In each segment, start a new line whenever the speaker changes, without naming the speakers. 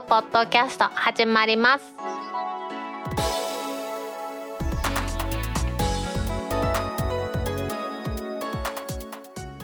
クポッドキャスト始まります。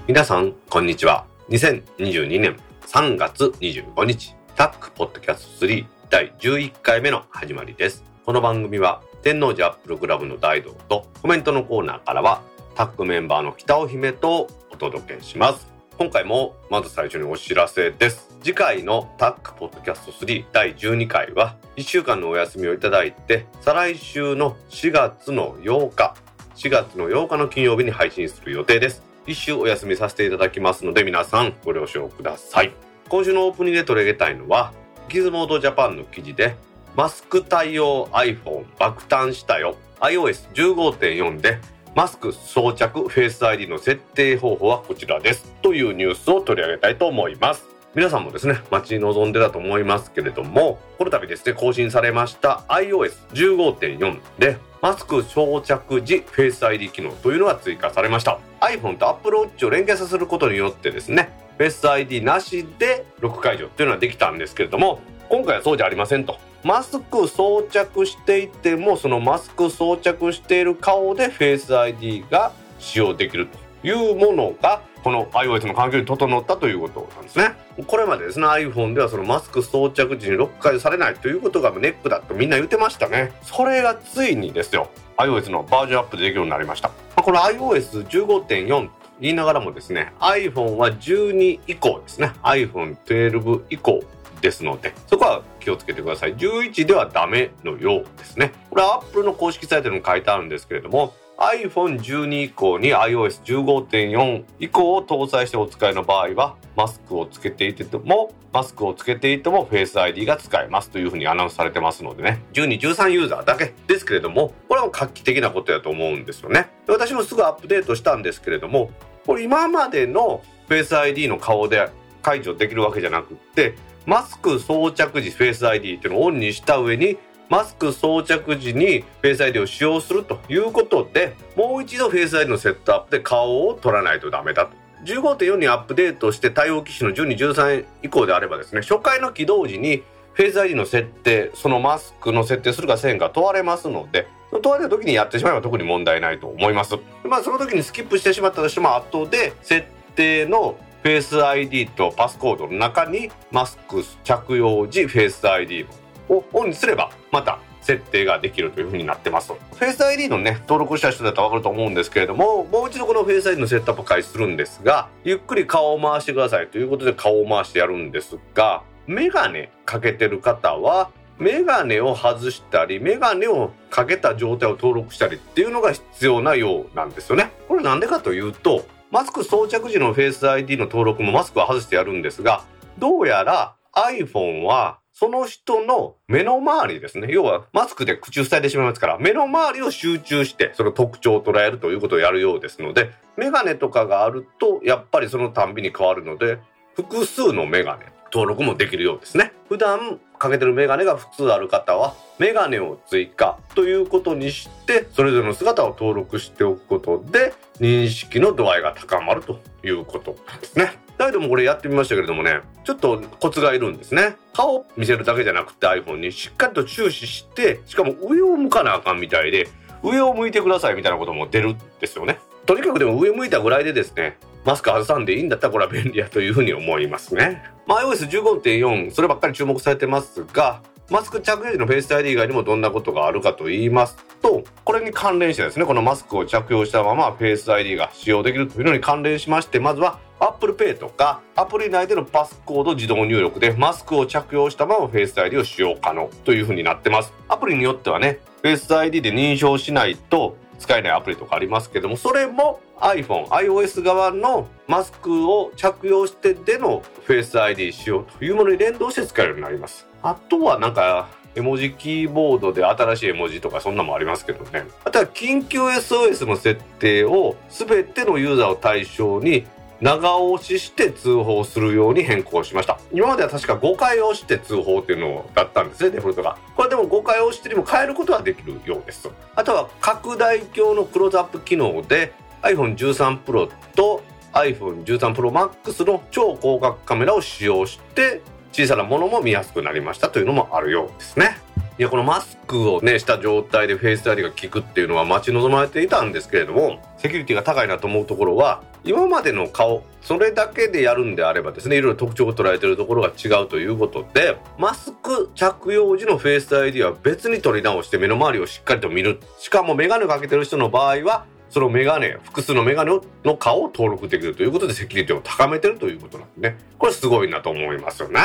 皆さんこんにちは。2022年3月25日タックポッドキャスト3第11回目の始まりです。この番組は天王寺アップルクラブの大道とコメントのコーナーからはタックメンバーの北尾姫とお届けします。今回もまず最初にお知らせです。次回のタックポッドキャスト3第12回は1週間のお休みをいただいて再来週の4月の8日4月の8日の金曜日に配信する予定です。一週お休みさせていただきますので皆さんご了承ください。今週のオープニングで取り上げたいのはギズモードジャパンの記事でマスク対応 iPhone 爆誕したよ。iOS15.4 でマスク装着フェイス ID の設定方法はこちらです。というニュースを取り上げたいと思います。皆さんもですね待ち望んでたと思いますけれどもこの度ですね更新されました iOS15.4 でマスク装着時フェイス ID 機能というのが追加されました。iPhone と Apple Watch を連携させることによってですねフェイス ID なしでロック解除っていうのはできたんですけれども今回はそうじゃありませんと。マスク装着していてもそのマスク装着している顔でフェイス ID が使用できるというものがこの iOS の環境に整ったということなんですね。これまでですね iPhone ではそのマスク装着時にロック解除されないということがネックだとみんな言ってましたね。それがついにですよ iOS のバージョンアップでできるようになりました。この iOS15.4 と言いながらもですね iPhone は12以降ですね iPhone12 以降ですのでそこは気をつけてください。11ではダメのようですね。これは Apple の公式サイトにも書いてあるんですけれども iPhone12 以降に iOS15.4 以降を搭載してお使いの場合はマスクをつけていてもマスクをつけていても Face ID が使えますというふうにアナウンスされてますのでね。12、13ユーザーだけですけれどもこれは画期的なことやと思うんですよね。私もすぐアップデートしたんですけれどもこれ今までの Face ID の顔で解除できるわけじゃなくってマスク装着時フェイス ID っていうのをオンにした上にマスク装着時にフェイス ID を使用するということでもう一度フェイス ID のセットアップで顔を取らないとダメだと。15.4にアップデートして対応機種の12、13以降であればですね初回の起動時にフェイス ID の設定そのマスクの設定するかせんか問われますので問われた時にやってしまえば特に問題ないと思います。まあその時にスキップしてしまったとしても後で設定のフェイス ID とパスコードの中にマスク着用時フェイス ID をオンにすればまた設定ができるというふうになってます。 Face ID のね、登録した人だったらわかると思うんですけれども、もう一度このフェイス ID のセットアップを開始するんですが、ゆっくり顔を回してくださいということで顔を回してやるんですが、メガネかけてる方は、メガネを外したり、メガネをかけた状態を登録したりっていうのが必要なようなんですよね。これなんでかというと、マスク装着時のフェイス ID の登録もマスクは外してやるんですが、どうやら iPhone はその人の目の周りですね。要はマスクで口を塞いでしまいますから、目の周りを集中してその特徴を捉えるということをやるようですので、メガネとかがあるとやっぱりそのたんびに変わるので、複数のメガネ登録もできるようですね。普段かけてるメガネが普通ある方はメガネを追加ということにしてそれぞれの姿を登録しておくことで認識の度合いが高まるということですね。大道もこれやってみましたけれどもねちょっとコツがいるんですね顔を見せるだけじゃなくて iPhone にしっかりと注視してしかも上を向かなあかんみたいで上を向いてくださいみたいなことも出るんですよねとにかくでも上向いたぐらいでですねマスク外さんでいいんだったらこれは便利やというふうに思いますね。まあ、iOS15.4 そればっかり注目されてますがマスク着用時のフェイス ID 以外にもどんなことがあるかと言いますとこれに関連してですねこのマスクを着用したままフェイス ID が使用できるというのに関連しましてまずは Apple Pay とかアプリ内でのパスコード自動入力でマスクを着用したままフェイス ID を使用可能というふうになってます。アプリによってはねフェイス ID で認証しないと使えないアプリとかありますけどもそれも iPhone、iOS 側のマスクを着用してでのフェイス ID 使用というものに連動して使えるようになります。あとはなんか絵文字キーボードで新しい絵文字とかそんなもありますけどね。あとは緊急 SOS の設定を全てのユーザーを対象に長押しして通報するように変更しました。今までは確か5回押して通報っていうのだったんですねデフォルトが。これでも5回押してにも変えることはできるようです。あとは拡大鏡のクローズアップ機能で iPhone13 Pro と iPhone13 Pro Max の超広角カメラを使用して小さなものも見やすくなりましたというのもあるようですね。いやこのマスクをねした状態でフェイス ID が効くっていうのは待ち望まれていたんですけれどもセキュリティが高いなと思うところは今までの顔それだけでやるんであればですねいろいろ特徴を捉えてるところが違うということでマスク着用時のフェイス ID は別に取り直して目の周りをしっかりと見るしかも眼鏡かけてる人の場合はそのメガネ、複数のメガネの顔を登録できるということでセキュリティを高めてるということなんでね。これすごいなと思いますよね。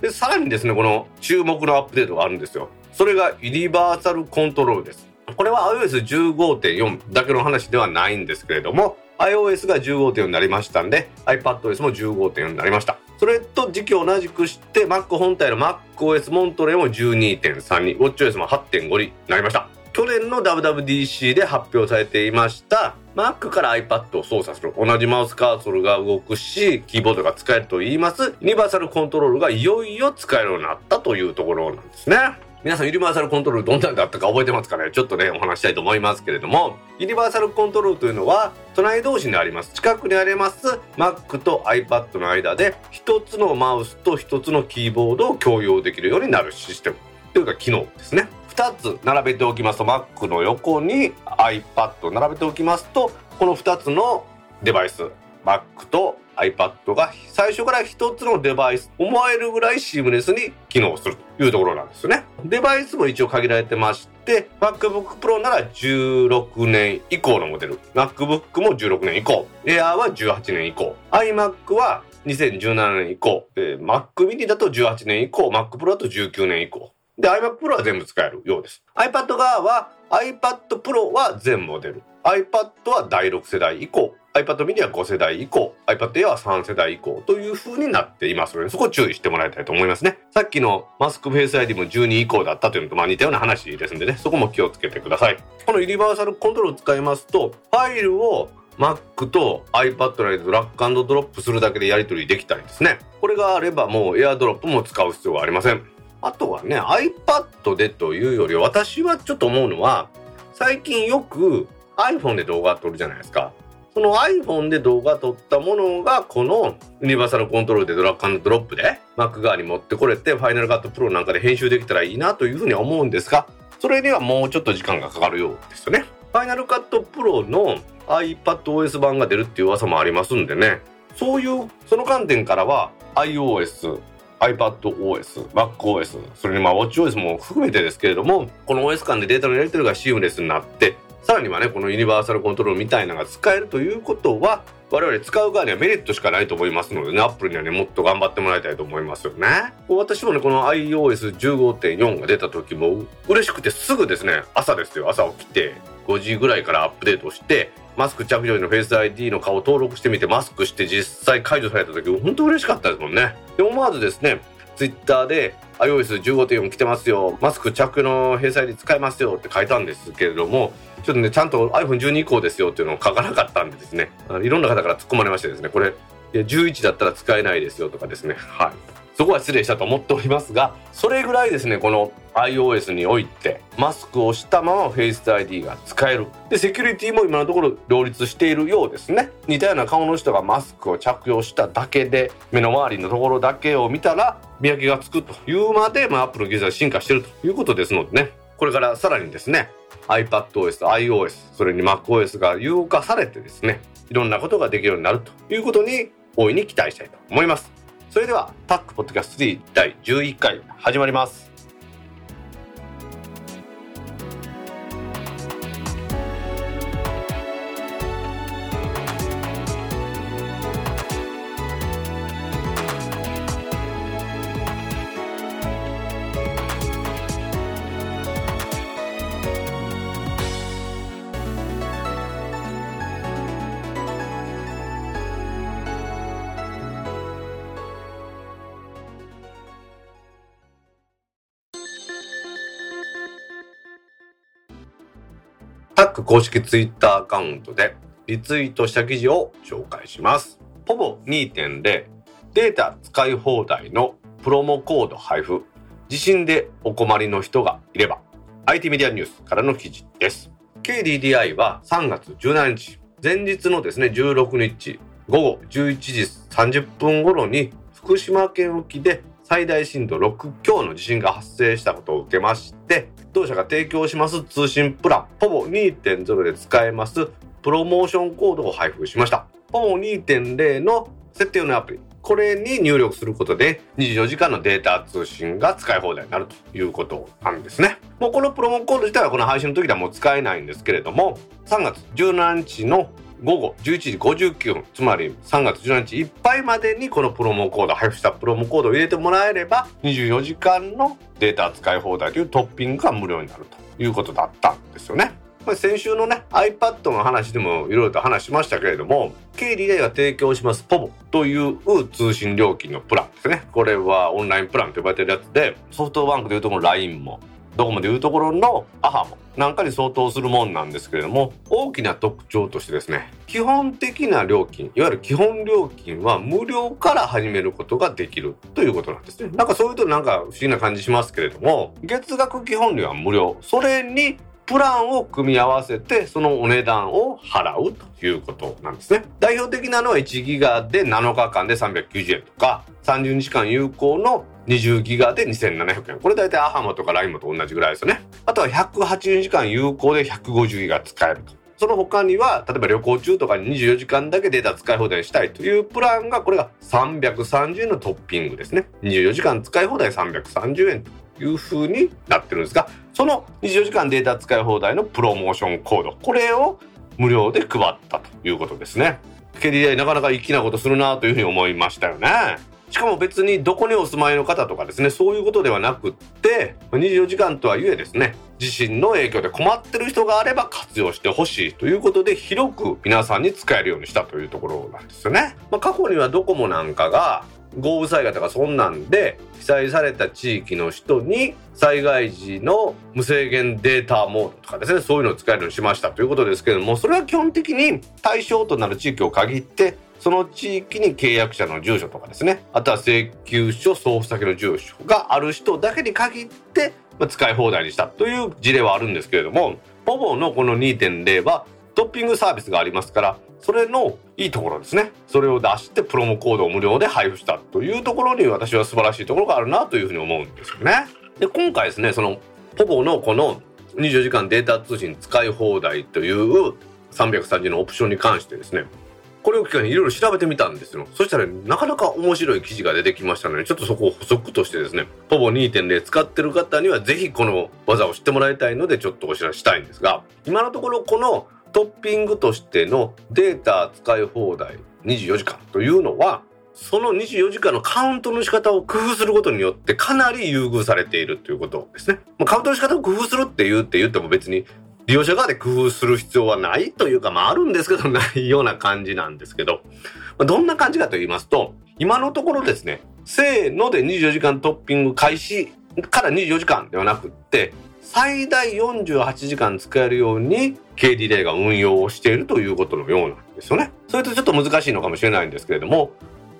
で、さらにですね、この注目のアップデートがあるんですよ。それがユニバーサルコントロールです。これは iOS15.4 だけの話ではないんですけれども、iOS が15.4になりましたんで、iPadOS も15.4になりました。それと時期を同じくして、Mac 本体の MacOS モントレーも12.3に、WatchOS も8.5になりました。去年の WWDC で発表されていました Mac から iPad を操作する同じマウスカーソルが動くしキーボードが使えると言いますユニバーサルコントロールがいよいよ使えるようになったというところなんですね皆さんユニバーサルコントロールどんなんだったか覚えてますかね？ちょっとねお話したいと思いますけれども。ユニバーサルコントロールというのは隣同士にあります。近くにあります Mac と iPad の間で一つのマウスと一つのキーボードを共用できるようになるシステム。というか機能ですね。2つ並べておきますと Mac の横に iPad を並べておきますとこの2つのデバイス Mac と iPad が最初から1つのデバイス思えるぐらいシームレスに機能するというところなんですよね。デバイスも一応限られてまして MacBook Pro なら16年以降のモデル MacBook も16年以降 Air は18年以降 iMac は2017年以降、えー、Mac mini だと18年以降 Mac Pro だと19年以降で、iMac Pro は全部使えるようです。iPad 側は iPad Pro は全モデル。iPad は第6世代以降。iPad mini は5世代以降。iPad Air は3世代以降という風になっていますので、そこ注意してもらいたいと思いますね。さっきのマスクフェイス ID も12以降だったというのとまあ似たような話ですんでね、そこも気をつけてください。このユニバーサルコントロールを使いますと、ファイルを Mac と iPad の間でドラッグドロップするだけでやり取りできたりですね。これがあればもう AirDrop も使う必要はありません。あとはね、iPad でというより、私はちょっと思うのは、最近よく iPhone で動画撮るじゃないですか。その iPhone で動画撮ったものが、このユニバーサルコントロールでドラッグドロップで Mac 側に持ってこれて、ファイナルカットプロなんかで編集できたらいいなというふうに思うんですが、それにはもうちょっと時間がかかるようですよね。ファイナルカットプロの iPadOS 版が出るっていう噂もありますんでね、そういう、その観点からは iOS、iPadOS、MacOS、それにまあ WatchOS も含めてですけれども、この OS 間でデータのやり取りがシームレスになって、さらにはね、このユニバーサルコントロールみたいなのが使えるということは、我々使う側にはメリットしかないと思いますのでね、Apple にはね、もっと頑張ってもらいたいと思いますよね。私もね、この iOS15.4 が出た時も嬉しくてすぐですね、朝ですよ、朝起きて、5時ぐらいからアップデートして、マスク着用時のフェイス ID の顔を登録してみてマスクして実際解除された時本当嬉しかったですもんねで思わずですねツイッターで iOS15.4 来てますよマスク着用の閉鎖に使えますよって書いたんですけれどもちょっとねちゃんと iPhone12 以降ですよっていうのを書かなかったんでですね。いろんな方から突っ込まれましてですねこれ11だったら使えないですよとかですね。はい。そこは失礼したと思っておりますがそれぐらいですねこの iOS においてマスクをしたまま Face ID が使える。でセキュリティも今のところ両立しているようですね。似たような顔の人がマスクを着用しただけで目の周りのところだけを見たら見分けがつくというまで、まあ、Apple の技術が進化しているということですのでね。これからさらにですね iPadOS、iOS、それに MacOS が融化されてですねいろんなことができるようになるということに大いに期待したいと思います。それではタックポッドキャスト3第11回始まります。公式ツイッターアカウントでリツイートした記事を紹介します。ポボ2.0データ使い放題のプロモコード配布地震でお困りの人がいれば IT メディアニュースからの記事です。KDDI は3月17日前日のですね16日午後11時30分頃に福島県沖で最大震度6強の地震が発生したことを受けまして当社が提供します通信プランポボ2.0で使えますプロモーションコードを配布しましたポボ2.0の設定のアプリこれに入力することで24時間のデータ通信が使い放題になるということなんですね。もうこのプロモコード自体はこの配信の時ではもう使えないんですけれども3月17日の午後11時59分つまり3月17日いっぱいまでにこのプロモコード配布したプロモコードを入れてもらえれば24時間のデータ使い放題というトッピングが無料になるということだったんですよね。先週のね iPad の話でもいろいろと話しましたけれども K リレーが提供します POVO という通信料金のプランですねこれはオンラインプランと呼ばれてるやつでソフトバンクでいうところ LINE もドコモでいうところの AHA もなんかに相当するもんなんですけれども大きな特徴としてですね基本的な料金いわゆる基本料金は無料から始めることができるということなんですねなんかそういうとなんか不思議な感じしますけれども月額基本料は無料それにプランを組み合わせてそのお値段を払うということなんですね。代表的なのは1ギガで7日間で390円とか30日間有効の20ギガで2700円。これ大体アハマとかライムと同じぐらいですよね。あとは180時間有効で150ギガ使えると。その他には、例えば旅行中とかに24時間だけデータ使い放題したいというプランが、これが330円のトッピングですね。24時間使い放題330円という風になってるんですが、その24時間データ使い放題のプロモーションコード、これを無料で配ったということですね。KDDI なかなか粋なことするなというふうに思いましたよね。しかも別にどこにお住まいの方とかですね、そういうことではなくって、24時間とはいえですね、地震の影響で困ってる人があれば活用してほしいということで広く皆さんに使えるようにしたというところなんですよね。まあ、過去にはドコモなんかが豪雨災害とかそんなんで被災された地域の人に災害時の無制限データモードとかですねそういうのを使えるようにしましたということですけれどもそれは基本的に対象となる地域を限ってその地域に契約者の住所とかですね。あとは請求書送付先の住所がある人だけに限って使い放題にしたという事例はあるんですけれどもポボのこの2.0はトッピングサービスがありますからそれのいいところですね。それを出してプロモコードを無料で配布したというところに私は素晴らしいところがあるなというふうに思うんですよね。で今回ですねそのポポのこの24時間データ通信使い放題という330のオプションに関してですねこれを機会にいろいろ調べてみたんですよ。そしたら、なかなか面白い記事が出てきましたので、ちょっとそこを補足としてですね、ポボ2.0使ってる方にはぜひこの技を知ってもらいたいので、ちょっとお知らせしたいんですが、今のところこのトッピングとしてのデータ使い放題24時間というのは、その24時間のカウントの仕方を工夫することによってかなり優遇されているということですね。カウントの仕方を工夫するって言うって言っても別に利用者側で工夫する必要はないというか、まああるんですけどないような感じなんですけど、どんな感じかと言いますと、今のところですね、せーので24時間トッピング開始から24時間ではなくって、最大48時間使えるように KDDI が運用をしているということのようなんですよね。それとちょっと難しいのかもしれないんですけれども、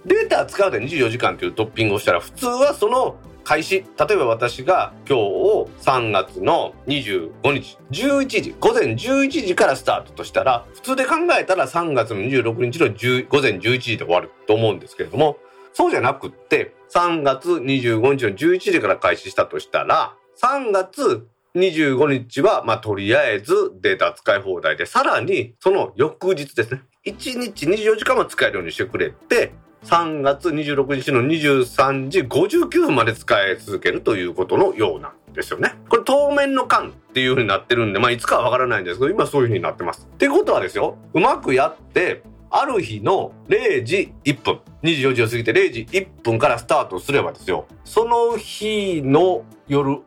データ使うで24時間というトッピングをしたら普通はその開始例えば私が今日を3月の25日11時午前11時からスタートとしたら普通で考えたら3月の26日の午前11時で終わると思うんですけれどもそうじゃなくって3月25日の11時から開始したとしたら3月25日は、まあ、とりあえずデータ使い放題で、さらにその翌日ですね。1日24時間も使えるようにしてくれて、3月26日の23時59分まで使い続けるということのようなんですよね。これ当面の間っていう風になってるんで、まあいつかはわからないんですけど、今そういう風になってます。ってことはですよ、うまくやって、ある日の0時1分、24時を過ぎて0時1分からスタートすればですよ、その日の夜明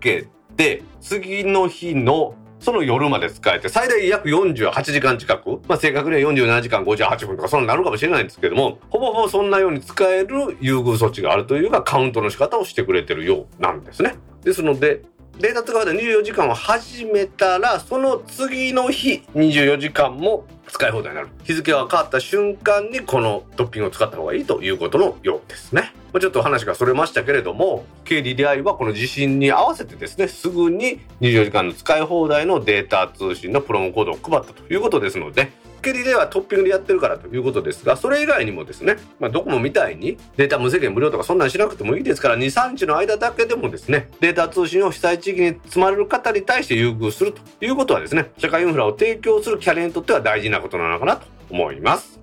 けで次の日のその夜まで使えて最大約48時間近く、まあ、正確には47時間58分とかそんななるかもしれないんですけどもほぼほぼそんなように使える優遇措置があるというかカウントの仕方をしてくれてるようなんですね。ですのでデータ使うで24時間を始めたらその次の日24時間も使い放題になる日付が変わった瞬間にこのトッピングを使った方がいいということのようですね。ちょっと話がそれましたけれども KDDI はこの地震に合わせてですねすぐに24時間の使い放題のデータ通信のプロモコードを配ったということですのでケリではトッピングでやってるからということですがそれ以外にもですね、まあ、ドコモみたいにデータ無制限無料とかそんなんしなくてもいいですから23日の間だけでもですねデータ通信を被災地域に積まれる方に対して優遇するということはですね社会インフラを提供するキャリアにとっては大事なことなのかなと思います。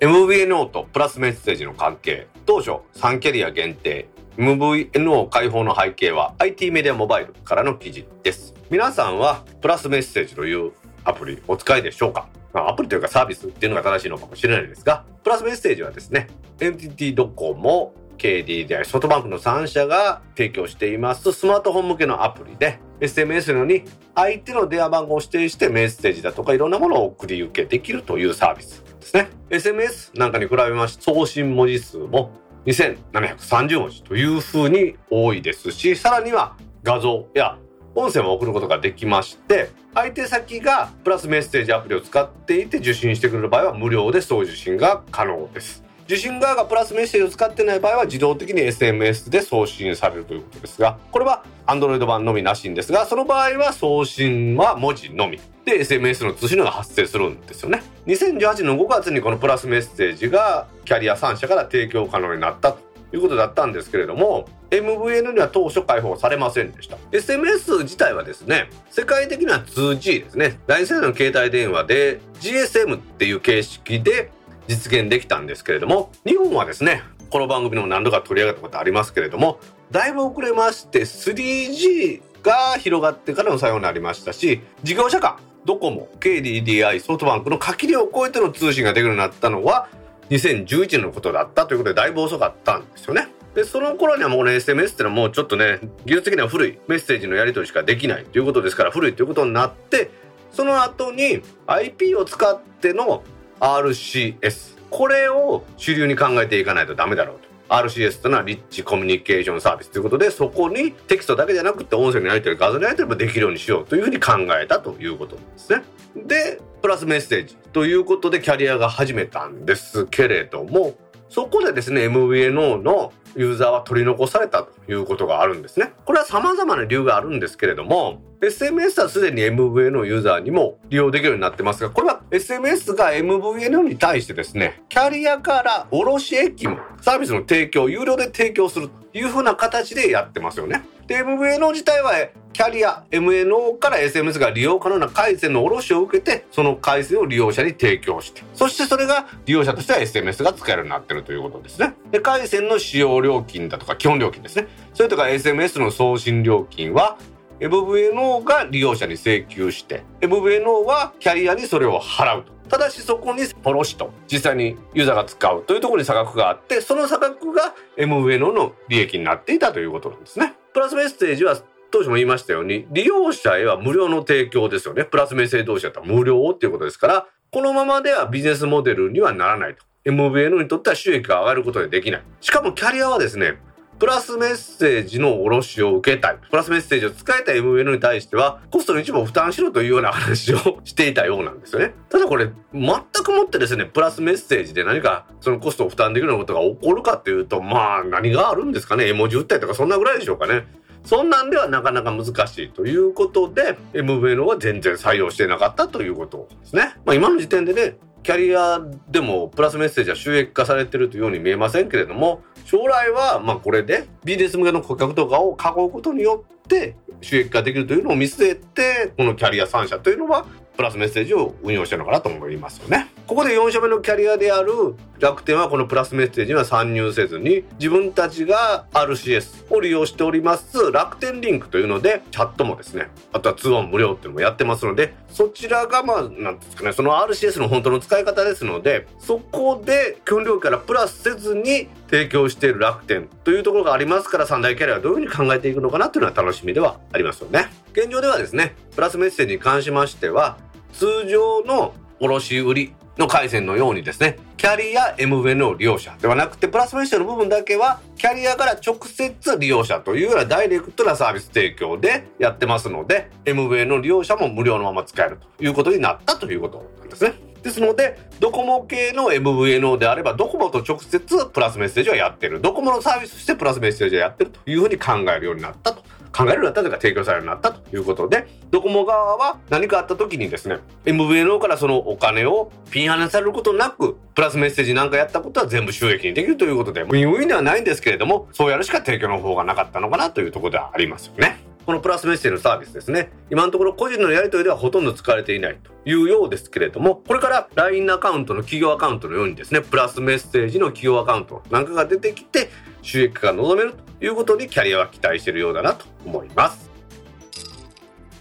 MVNO とプラスメッセージの関係当初3キャリア限定 MVNO 開放の背景は IT メディアモバイルからの記事です。皆さんはプラスメッセージというアプリお使いでしょうか？まあ、アプリというかサービスっていうのが正しいのかもしれないですが、プラスメッセージはですね、NTT ドコモ、KDDI、ソフトバンクの3社が提供していますスマートフォン向けのアプリで、SMS のように相手の電話番号を指定してメッセージだとかいろんなものを送り受けできるというサービスですね。SMS なんかに比べまして送信文字数も2730文字というふうに多いですし、さらには画像や音声も送ることができまして、相手先がプラスメッセージアプリを使っていて受信してくれる場合は無料で送受信が可能です。受信側がプラスメッセージを使ってない場合は自動的に SMS で送信されるということですが、これは Android 版のみなしんですが、その場合は送信は文字のみで SMS の通信が発生するんですよね。2018年の5月にこのプラスメッセージがキャリア3社から提供可能になったとということだったんですけれども MVN には当初開放されませんでした。SMS 自体はですね世界的には 2G ですね。第2世代の携帯電話で GSM っていう形式で実現できたんですけれども日本はですねこの番組でも何度か取り上げたことありますけれどもだいぶ遅れまして 3G が広がってからの作用になりましたし事業者間ドコモ KDDI ソフトバンクの限りを超えての通信ができるようになったのは2011年のことだったということでだいぶ遅かったんですよね。で、その頃にはもうね、SMS ってのはもうちょっとね、技術的には古いメッセージのやり取りしかできないということですから古いということになって、その後に IP を使っての RCS。これを主流に考えていかないとダメだろうと。RCS というのはリッチコミュニケーションサービスということで、そこにテキストだけじゃなくて音声のやり取り、画像のやり取りもできるようにしようというふうに考えたということですね。で、プラスメッセージということでキャリアが始めたんですけれども、そこでですね、MVNO のユーザーは取り残されたということがあるんですね。これは様々な理由があるんですけれども、SMS はすでに MVNO ユーザーにも利用できるようになってますが、これは SMS が MVNO に対してですね、キャリアから卸駅もサービスの提供、有料で提供するというふうな形でやってますよね。で、MVNO 自体はキャリア MNO から SMS が利用可能な回線の卸を受けて、その回線を利用者に提供して、そしてそれが利用者としては SMS が使えるようになってるということですね。で、回線の使用料金だとか基本料金ですね。それとか SMS の送信料金は MVNO が利用者に請求して、MVNO はキャリアにそれを払うと。ただしそこにポロシと実際にユーザーが使うというところに差額があって、その差額が MVNO の利益になっていたということなんですね。プラスメッセージは当初も言いましたように、利用者へは無料の提供ですよね。プラスメッセージ同士だったら無料っていうことですから、このままではビジネスモデルにはならないと。MVN にとっては収益が上がることでできない。しかもキャリアはですね、プラスメッセージの卸を受けたい。プラスメッセージを使えた MVN に対しては、コストの一部を負担しろというような話をしていたようなんですよね。ただこれ、全くもってですね、プラスメッセージで何かそのコストを負担できるようなことが起こるかっていうと、まあ何があるんですかね。絵文字打ったりとかそんなぐらいでしょうかね。そんなんではなかなか難しいということで、MVNO は全然採用してなかったということですね。まあ今の時点でね、キャリアでもプラスメッセージは収益化されているというように見えませんけれども、将来はまあこれでビジネス向けの顧客とかを囲うことによって収益化できるというのを見据えて、このキャリア3社というのはプラスメッセージを運用してるのかなと思いますよね。ここで4社目のキャリアである楽天はこのプラスメッセージには参入せずに自分たちが RCS を利用しております楽天リンクというのでチャットもですねあとは通話無料っていうのもやってますのでそちらがまあなんですかねその RCS の本当の使い方ですのでそこで基本料金からプラスせずに提供している楽天というところがありますから三大キャリアはどういうふうに考えていくのかなというのは楽しみではありますよね。現状ではですねプラスメッセージに関しましては通常の卸売の回線のようにですね、キャリア MV の利用者ではなくて、プラスメッシュの部分だけは、キャリアから直接利用者というようなダイレクトなサービス提供でやってますので、MVN の利用者も無料のまま使えるということになったということなんですね。ですので、ドコモ系の MVNO であれば、ドコモと直接プラスメッセージをやってる。ドコモのサービスとしてプラスメッセージをやってるというふうに考えるようになったと考えるようになったというか提供されるようになったということで、ドコモ側は何かあった時にですね、MVNO からそのお金をピンハネされることなく、プラスメッセージなんかやったことは全部収益にできるということで、ウィンウィンではないんですけれども、そうやるしか提供の方がなかったのかなというところではありますよね。このプラスメッセージのサービスですね。今のところ個人のやり取りではほとんど使われていないというようですけれども、これから LINE アカウントの企業アカウントのようにですね、プラスメッセージの企業アカウントなんかが出てきて、収益化が望めるということにキャリアは期待しているようだなと思います。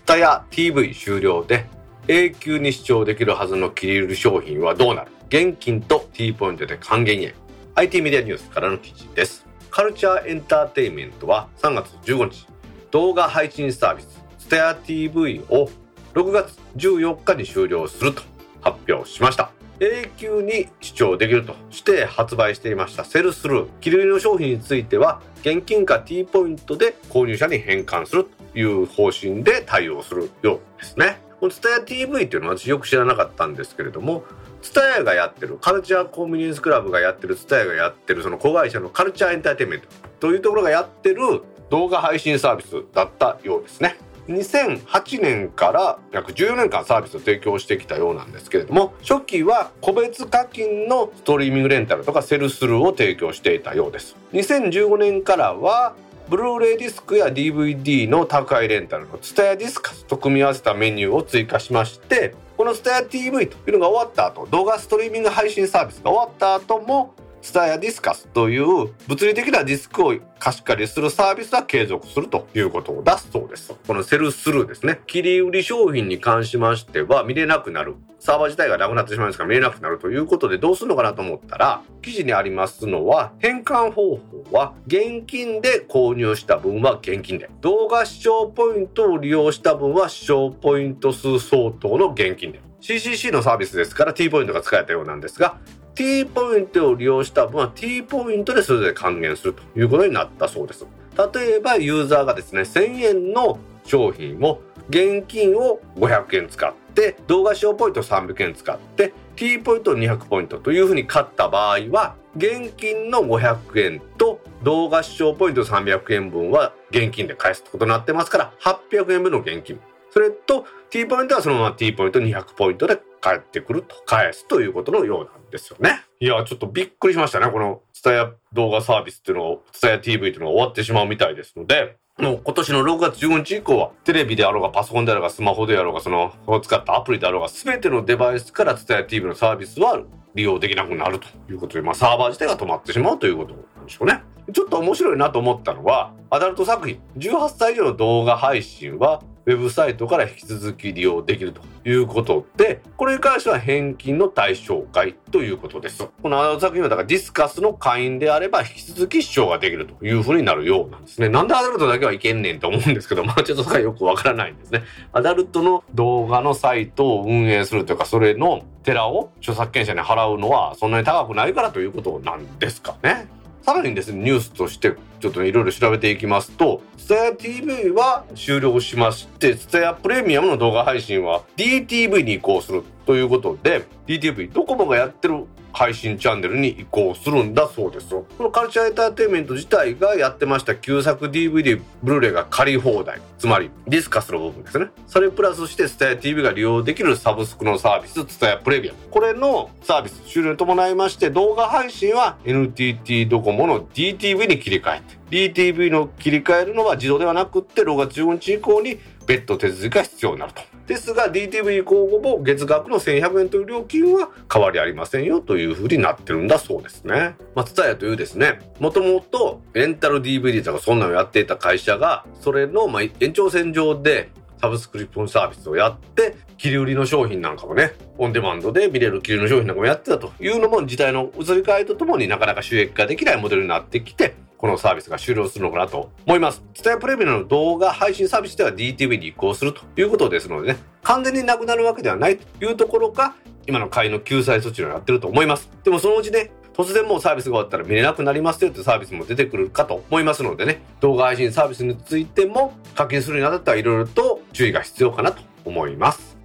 タヤ TV 終了で永久に視聴できるはずの切り売り商品はどうなる？現金と T ポイントで還元へ IT メディアニュースからの記事です。カルチャーエンターテインメントは3月15日、動画配信サービス、ステア TV を6月14日に終了すると発表しました。永久に視聴できるとして発売していましたセルスルー、切り売りの商品については現金か T ポイントで購入者に返還するという方針で対応するようですね。この TSUTAYA TV っていうのは私よく知らなかったんですけれども、TSUTAYA がやってる、カルチャーコンビニエンスクラブがやってる TSUTAYA がやってるその子会社のカルチャーエンターテインメントというところがやってる動画配信サービスだったようですね。2008年から約14年間サービスを提供してきたようなんですけれども初期は個別課金のストリーミングレンタルとかセルスルーを提供していたようです。2015年からはブルーレイディスクや DVD の宅配レンタルの TSUTAYA ディスカスと組み合わせたメニューを追加しましてこの TSUTAYA TV というのが終わった後動画ストリーミング配信サービスが終わった後もスタヤディスカスという物理的なディスクを貸し借りするサービスは継続するということを出すそうです。このセルスルーですね。切り売り商品に関しましては見れなくなる。サーバー自体がなくなってしまいますから見れなくなるということでどうするのかなと思ったら、記事にありますのは、返還方法は現金で購入した分は現金で、動画視聴ポイントを利用した分は視聴ポイント数相当の現金で。CCC のサービスですから T ポイントが使えたようなんですが、T ポイントを利用した分は T ポイントでそれぞれ還元するということになったそうです。例えばユーザーがですね、1000円の商品を現金を500円使って、動画使用ポイント300円使って、T ポイント200ポイントというふうに買った場合は、現金の500円と動画視聴ポイント300円分は現金で返すことになってますから、800円分の現金。それと T ポイントはそのまま T ポイント200ポイントで返ってくると、返すということのようなんですですよね。いや、ちょっとびっくりしましたね。この、ツタヤ動画サービスっていうのを、ツタヤ TV っていうのが終わってしまうみたいですので、もう今年の6月15日以降は、テレビであろうが、パソコンであろうが、スマホであろうが、その、使ったアプリであろうが、すべてのデバイスからツタヤ TV のサービスは利用できなくなるということで、まあ、サーバー自体が止まってしまうということなんでしょうね。ちょっと面白いなと思ったのは、アダルト作品、18歳以上の動画配信は、ウェブサイトから引き続き利用できるということで、これに関しては返金の対象外ということです。このアダルト作品はだからディスカスの会員であれば引き続き視聴ができるというふうになるようなんですね。なんでアダルトだけはいけんねんと思うんですけど、まあちょっとそれはよくわからないんですね。アダルトの動画のサイトを運営するというか、それの寺を著作権者に払うのはそんなに高くないからということなんですかね。さらにですね、ニュースとしてちょっといろいろ調べていきますと、TSUTAYA TV は終了しまして、TSUTAYA プレミアムの動画配信は DTV に移行するということで、DTV、ドコモがやってる配信チャンネルに移行するんだそうですよこのカルチャーエンターテインメント自体がやってました旧作 DVD、ブルーレイが借り放題。つまりディスカスの部分ですね。それプラスして TSUTAYA が利用できるサブスクのサービス、TSUTAYA プレビアム。これのサービス終了に伴いまして動画配信は NTT ドコモの DTV に切り替えて DTV の切り替えるのは自動ではなくって6月15日以降に別途手続きが必要になると。ですが DTV 移行後も月額の1100円という料金は変わりありませんよというふうになってるんだそうですね。まあ、ツタヤというですね、もともとレンタル DVD とかそんなのやっていた会社が、それのま延長線上でサブスクリプションサービスをやって、切り売りの商品なんかもね、オンデマンドで見れる切り売りの商品なんかもやってたというのも時代の移り変わりとともになかなか収益化できないモデルになってきて、このサービスが終了するのかなと思います。ツタヤプレミアの動画配信サービスでは DTV に移行するということですのでね、完全になくなるわけではないというところが、今の会員の救済措置をやってると思います。でもそのうちね、突然もうサービスが終わったら見れなくなりますよってサービスも出てくるかと思いますのでね、動画配信サービスについても課金するにあたってはいろいろと注意が必要かなと思います。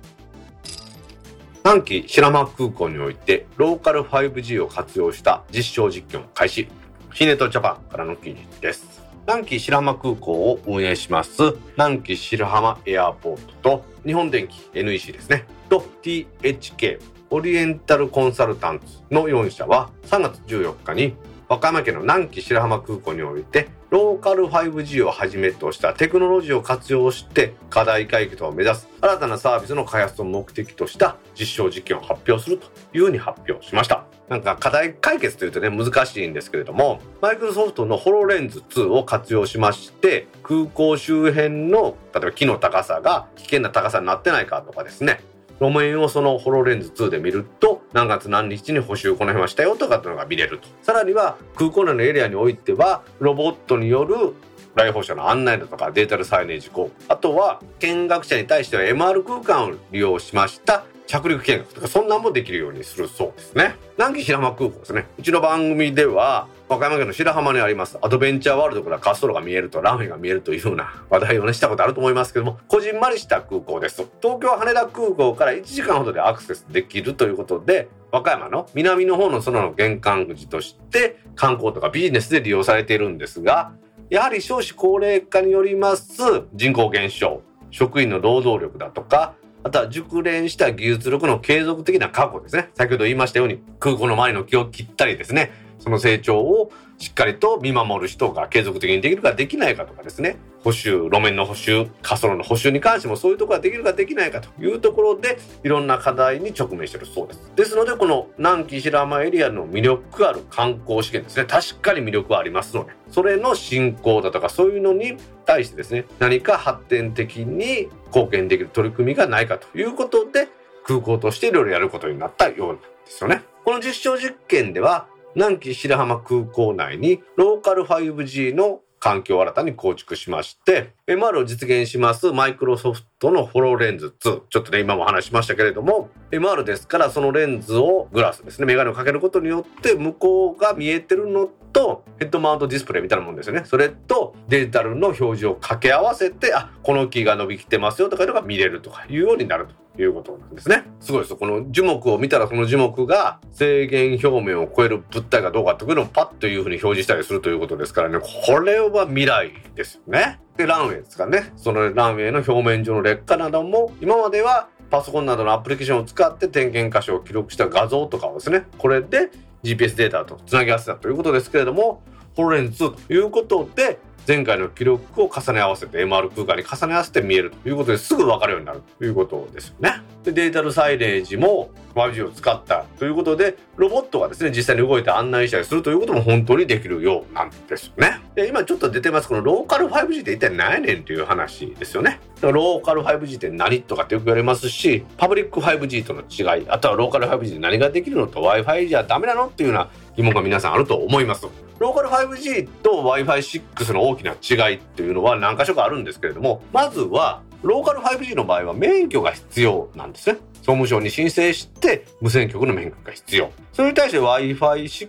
短期白間空港においてローカル 5G を活用した実証実験を開始。シネットジャパンからの記事です。南紀白浜空港を運営します南紀白浜エアポートと日本電機 NEC ですねと THK オリエンタルコンサルタンツの4社は3月14日に和歌山県の南紀白浜空港においてローカル 5G をはじめとしたテクノロジーを活用して課題解決を目指す新たなサービスの開発を目的とした実証実験を発表するというふうに発表しました。なんか課題解決というとね難しいんですけれどもマイクロソフトのホロレンズ2を活用しまして空港周辺の例えば木の高さが危険な高さになってないかとかですね路面をそのホロレンズ2で見ると何月何日に補修行いましたよとかっていうのが見れると。さらには空港内のエリアにおいてはロボットによる来訪者の案内だとかデータルサイネージ効あとは見学者に対しては MR 空間を利用しました。着陸見学とかそんなんもできるようにするそうですね。南紀白浜空港ですね。うちの番組では和歌山県の白浜にありますアドベンチャーワールドから滑走路が見えるとランウェイが見えるというような話題をねしたことあると思いますけどもこじんまりした空港です。東京羽田空港から1時間ほどでアクセスできるということで和歌山の南の方の空の玄関口として観光とかビジネスで利用されているんですがやはり少子高齢化によります人口減少職員の労働力だとかあとは熟練した技術力の継続的な確保ですね。先ほど言いましたように空港の周りの木を切ったりですね。その成長をしっかりと見守る人が継続的にできるかできないかとかですね。補修路面の補修滑走路の補修に関してもそういうところができるかできないかというところでいろんな課題に直面してるそうです。ですのでこの南紀白浜エリアの魅力ある観光資源ですね。確かに魅力はありますのでそれの進行だとかそういうのに対してですね何か発展的に貢献できる取り組みがないかということで空港としていろいろやることになったようなんですよね。この実証実験では南紀白浜空港内にローカル 5G の環境を新たに構築しまして、MR を実現しますマイクロソフトのホロレンズ2。ちょっとね、今も話しましたけれども、MR ですからそのレンズをグラスですね、メガネをかけることによって向こうが見えてるのとヘッドマウントディスプレイみたいなもんですよね。それとデジタルの表示を掛け合わせて、あ、この木が伸びきてますよとかいうのが見れるとかいうようになると。いうことなんですね。すごいですこの樹木を見たらその樹木が制限表面を超える物体かどうかというのをパッというふうに表示したりするということですからね、これは未来ですよね。で、ランウェイですかね。そのランウェイの表面上の劣化なども今まではパソコンなどのアプリケーションを使って点検箇所を記録した画像とかをですね、これで GPS データとつなぎ合わせたということですけれども、ホロレンズということで、前回の記録を重ね合わせて MR 空間に重ね合わせて見えるということですぐ分かるようになるということですよね。でデータルサイレージも 5G を使ったということでロボットがですね実際に動いて案内したりするということも本当にできるようなんですよね。で今ちょっと出てますこのローカル 5G って一体何やねんという話ですよね。ローカル 5G って何とかってよく言われますしパブリック 5G との違いあとはローカル 5G で何ができるのと Wi-Fi じゃダメなのっていうような疑問が皆さんあると思います。ローカル 5G と Wi-Fi6 の大きな違いっていうのは何箇所かあるんですけれども、まずは、ローカル 5G の場合は免許が必要なんですね。総務省に申請して無線局の免許が必要。それに対して Wi-Fi6、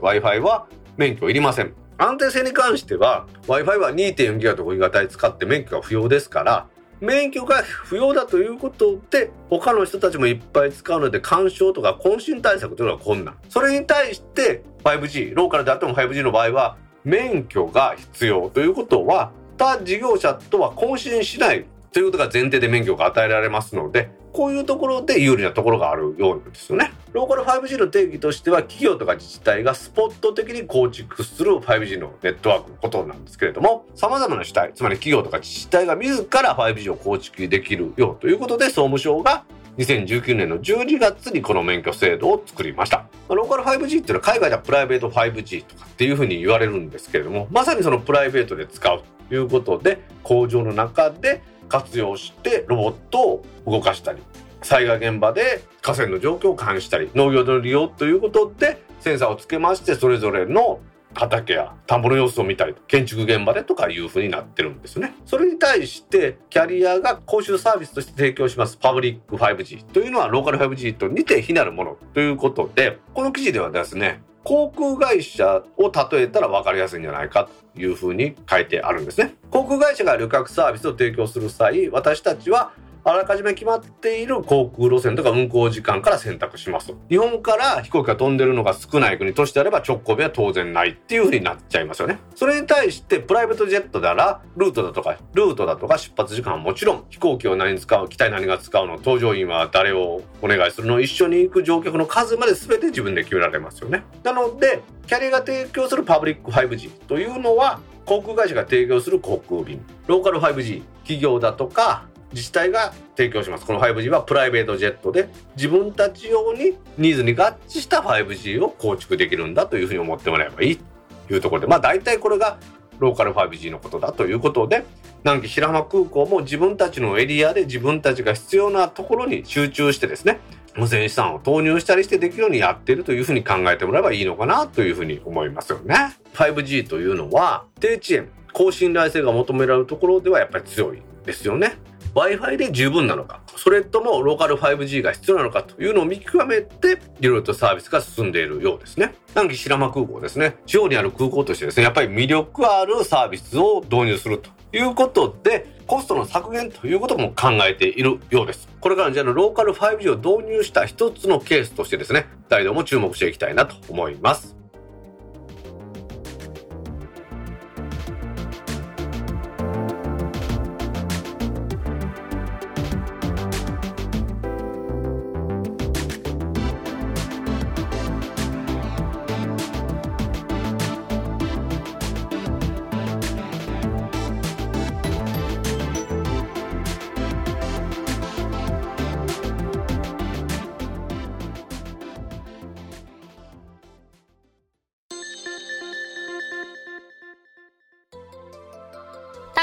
Wi-Fi は免許いりません。安定性に関しては Wi-Fi は 2.4GHz と 5GHz 帯使って免許が不要ですから免許が不要だということで他の人たちもいっぱい使うので干渉とか渾身対策というのは困難。それに対して 5G ローカルであっても 5G の場合は免許が必要ということは他事業者とは渾身しないということが前提で免許が与えられますのでこういうところで有利なところがあるようなんですよね。ローカル 5G の定義としては企業とか自治体がスポット的に構築する 5G のネットワークのことなんですけれども様々な主体つまり企業とか自治体が自ら 5G を構築できるようということで総務省が2019年の12月にこの免許制度を作りました。ローカル 5G っていうのは海外ではプライベート 5G とかっていうふうに言われるんですけれども、まさにそのプライベートで使うということで、工場の中で活用してロボットを動かしたり災害現場で河川の状況を監視したり農業での利用ということでセンサーをつけましてそれぞれの畑や田んぼの様子を見たり建築現場でとかいう風になってるんですね。それに対してキャリアが公衆サービスとして提供しますパブリック 5G というのはローカル 5G と似て非なるものということでこの記事ではですね航空会社を例えたら分かりやすいんじゃないかというふうに書いてあるんですね。航空会社が旅客サービスを提供する際私たちはあらかじめ決まっている航空路線とか運航時間から選択しますと。日本から飛行機が飛んでるのが少ない国としてあれば直行便は当然ないっていう風になっちゃいますよね。それに対してプライベートジェットならルートだとか、ルートだとか出発時間はもちろん飛行機を何使う、機体何が使うの、搭乗員は誰をお願いするの、一緒に行く乗客の数まで全て自分で決められますよね。なので、キャリアが提供するパブリック 5G というのは航空会社が提供する航空便ローカル 5G 企業だとか自治体が提供しますこの 5G はプライベートジェットで自分たち用にニーズに合致した 5G を構築できるんだというふうに思ってもらえばいいというところでまあ大体これがローカル 5G のことだということで南紀白浜空港も自分たちのエリアで自分たちが必要なところに集中してですね無線資産を投入したりしてできるようにやってるというふうに考えてもらえばいいのかなというふうに思いますよね。5G というのは低遅延高信頼性が求められるところではやっぱり強いですよね。Wi-Fi で十分なのか、それともローカル 5G が必要なのかというのを見極めて、いろいろとサービスが進んでいるようですね。南紀白間空港ですね。地方にある空港としてですね、やっぱり魅力あるサービスを導入するということで、コストの削減ということも考えているようです。これからのじゃあローカル 5G を導入した一つのケースとしてですね、大道も注目していきたいなと思います。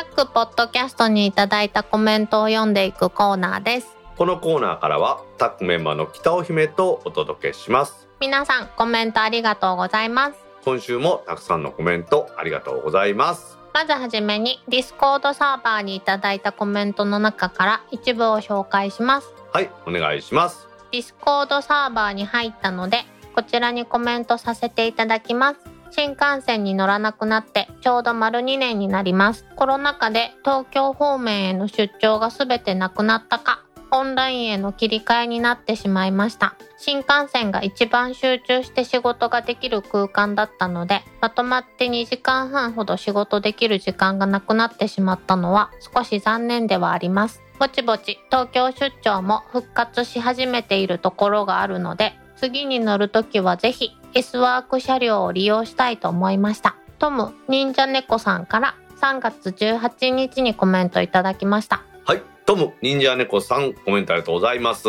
タックポッドキャストにいただいたコメントを読んでいくコーナーです。
このコーナーからはタックメンバーの北尾姫とお届けします。
皆さんコメントありがとうございます。
今週もたくさんのコメントありがとうございます。
まずはじめに Discord サーバーにいただいたコメントの中から一部を紹介します。
はいお願いします。
Discord サーバーに入ったのでこちらにコメントさせていただきます新幹線に乗らなくなってちょうど丸2年になります。コロナ禍で東京方面への出張が全てなくなったか、オンラインへの切り替えになってしまいました。新幹線が一番集中して仕事ができる空間だったので、まとまって2時間半ほど仕事できる時間がなくなってしまったのは少し残念ではあります。ぼちぼち東京出張も復活し始めているところがあるので、次に乗るときはぜひ S ワーク車両を利用したいと思いました。トム忍者猫さんから3月18日にコメントいただきました。
はい、トム忍者猫さんコメントありがとうございます。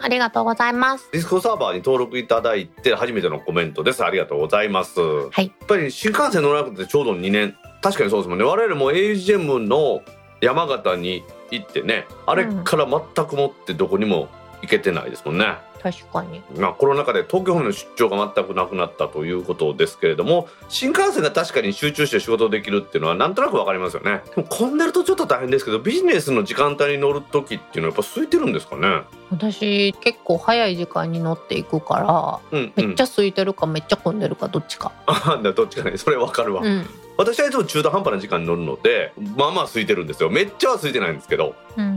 ありがとうございます。
ディスコサーバーに登録いただいて初めてのコメントです。ありがとうございます。は
い。
やっぱり新幹線乗らなくてちょうど2年。確かにそうですもんね。我々も AGM の山形に行ってね、あれから全くもってどこにも行けてないですもんね。
確かに、
まあ、コロナ禍で東京の出張が全くなくなったということですけれども新幹線が確かに集中して仕事できるっていうのはなんとなく分かりますよね。でも混んでるとちょっと大変ですけどビジネスの時間帯に乗る時っていうのはやっぱ空いてるんですかね？
私結構早い時間に乗っていくから、うんうん、めっちゃ空いてるかめっちゃ混んでるかどっちか。
あどっちかね。それ分かるわ、うん、私はいつも中途半端な時間に乗るのでまあまあ空いてるんですよ。めっちゃは空いてないんですけど、
うん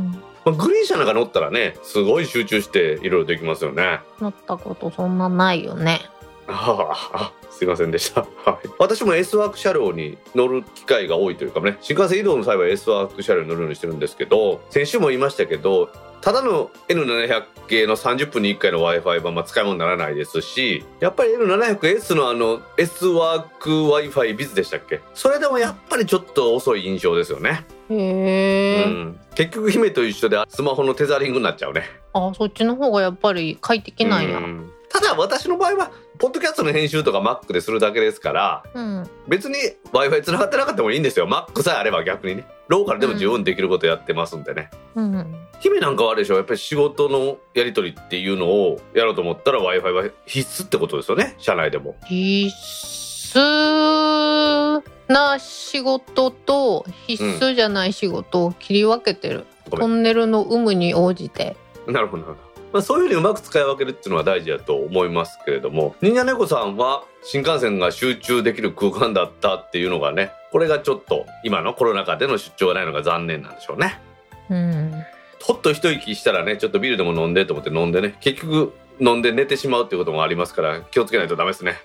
まあ、グリーン車なんか乗ったらねすごい集中していろいろできますよね。
乗ったことそんなないよね。
あ あすいませんでした、はい、私も S ワーク車両に乗る機会が多いというかね。新幹線移動の際は S ワーク車両に乗るようにしてるんですけど先週も言いましたけどただの N700 系の30分に1回の Wi-Fi はまあ使い物にならないですし、やっぱり N700S のあの S ワーク Wi-Fi ビズでしたっけ？それでもやっぱりちょっと遅い印象ですよね。
へ
え、うん、結局姫と一緒でスマホのテザリングになっちゃうね。
あ、そっちの方がやっぱり快適なんや。
ただ私の場合はポッドキャストの編集とか Mac でするだけですから、
うん、
別に w i f i つながってなかったもいいんですよ。Mac さえあれば逆にね。ローカルでも十分できることやってますんでね、
うん、
姫なんかはあれでしょやっぱり仕事のやり取りっていうのをやろうと思ったら w i f i は必須ってことですよね。社内でも。
必須な仕事と必須じゃない仕事を切り分けてる、うん、トンネルの有無に応じて。
なるほどなるほどまあ、そういうふうにうまく使い分けるっていうのは大事だと思いますけれども忍者猫さんは新幹線が集中できる空間だったっていうのがねこれがちょっと今のコロナ禍での出張がないのが残念なんでしょうね。
うん。
ほっと一息したらねちょっとビールでも飲んでと思って飲んでね結局飲んで寝てしまうっていうこともありますから気をつけないとダメですね。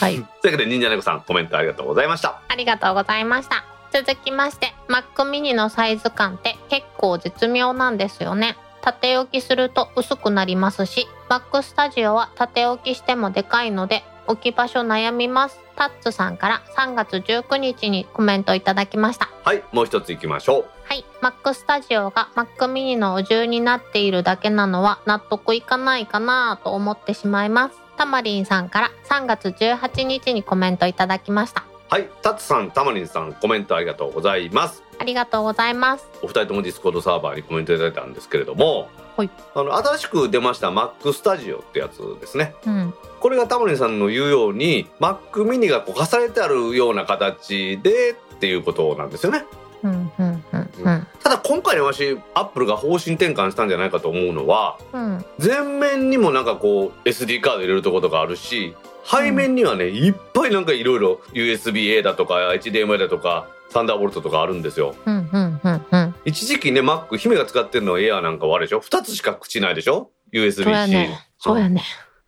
はい。
というわけで忍者猫さんコメントありがとうございました。
ありがとうございました。続きまして Mac mini のサイズ感って結構絶妙なんですよね縦置きすると薄くなりますし Mac Studio は縦置きしてもでかいので置き場所悩みますタッツさんから3月19日にコメントいただきました
はいもう一ついきましょう
はい、Mac Studio が Mac mini のお重になっているだけなのは納得いかないかなと思ってしまいます。たまりんさんから3月18日にコメントいただきました。
はいタツさんたまりんさんコメントありがとうございます
ありがとうございます。
お二人とも Discord サーバーにコメントいただいたんですけれども、
はい。
あの新しく出ました Mac Studio ってやつですね。
うん、
これがたまりんさんの言うように Mac mini がこう重ねてあるような形でっていうことなんですよね。
うん、うん、うん、うん、
ただ今回のわしアップルが方針転換したんじゃないかと思うのは
うん、
前面にもなんかこう SD カード入れるとことかあるし背面にはね、いっぱいなんかいろいろ USB-A だとか HDMI だとかサンダーボルトとかあるんですよ
うん、うん、うん、うん。
一時期ね Mac 姫が使ってるのはエアーなんかはあれでしょ？2つしか口ないでしょ？USB-C
そうやね。そうやね。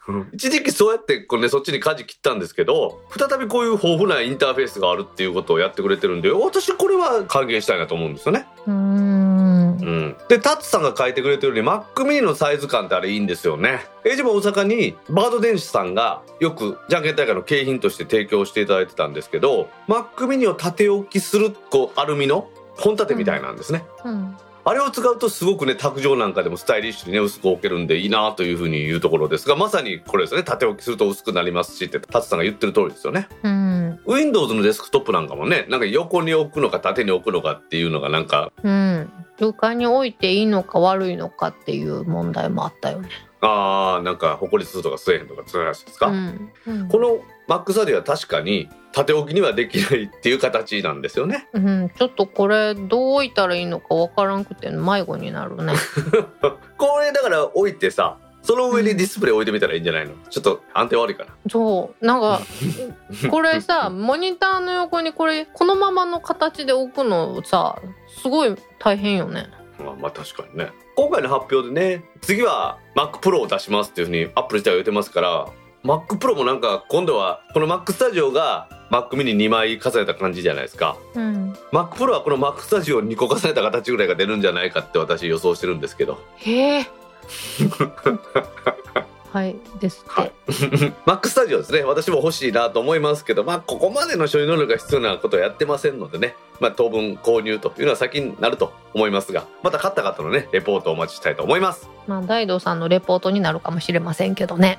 うん一時期そうやってこう、ね、そっちに舵切ったんですけど再びこういう豊富なインターフェースがあるっていうことをやってくれてるんで私これは歓迎したいなと思うんですよね。
うーん。
うん、でタッツさんが書いてくれてるように Mac mini のサイズ感ってあれいいんですよね。エイジも大阪にバード電子さんがよくじゃんけん大会の景品として提供していただいてたんですけど Mac mini を縦置きするこうアルミの本立てみたいなんですね。
うん。
あれを使うとすごくね卓上なんかでもスタイリッシュにね薄く置けるんでいいなというふうに言うところですがまさにこれですね縦置きすると薄くなりますしってタツさんが言ってる通りですよね
うん。
Windows のデスクトップなんかもねなんか横に置くのか縦に置くのかっていうのがなんか
うん。床に置いていいのか悪いのかっていう問題もあったよね。
あーなんか埃するとか吸えへんとかそういう話ですか、
うん。うん
この Mac スタディは確かに縦置きにはできないっていう形なんですよね。
うん、ちょっとこれどう置いたらいいのかわからんくて迷子になるね。
これだから置いてさその上にディスプレイ置いてみたらいいんじゃないの？ちょっと安定悪いかな。
そう。なんか これさモニターの横にこれこのままの形で置くのさすごい大変よね。
まあまあ確かにね。今回の発表でね次は Mac Pro を出しますっていうふうに Apple 自体は言ってますから Mac Pro もなんか今度はこの Mac Studio が Mac mini 2枚重ねた感じじゃないですか。
うん、
Mac Pro はこの Mac Studio を2個重ねた形ぐらいが出るんじゃないかって私予想してるんですけど。
へえ。はい。ですって。
はい。Mac Studio ですね。私も欲しいなと思いますけどまあここまでの処理能力が必要なことはやってませんのでね。まあ当分購入というのは先になると思いますがまた買った方のねレポートをお待ちしたいと思います。
まあ大道さんのレポートになるかもしれませんけどね。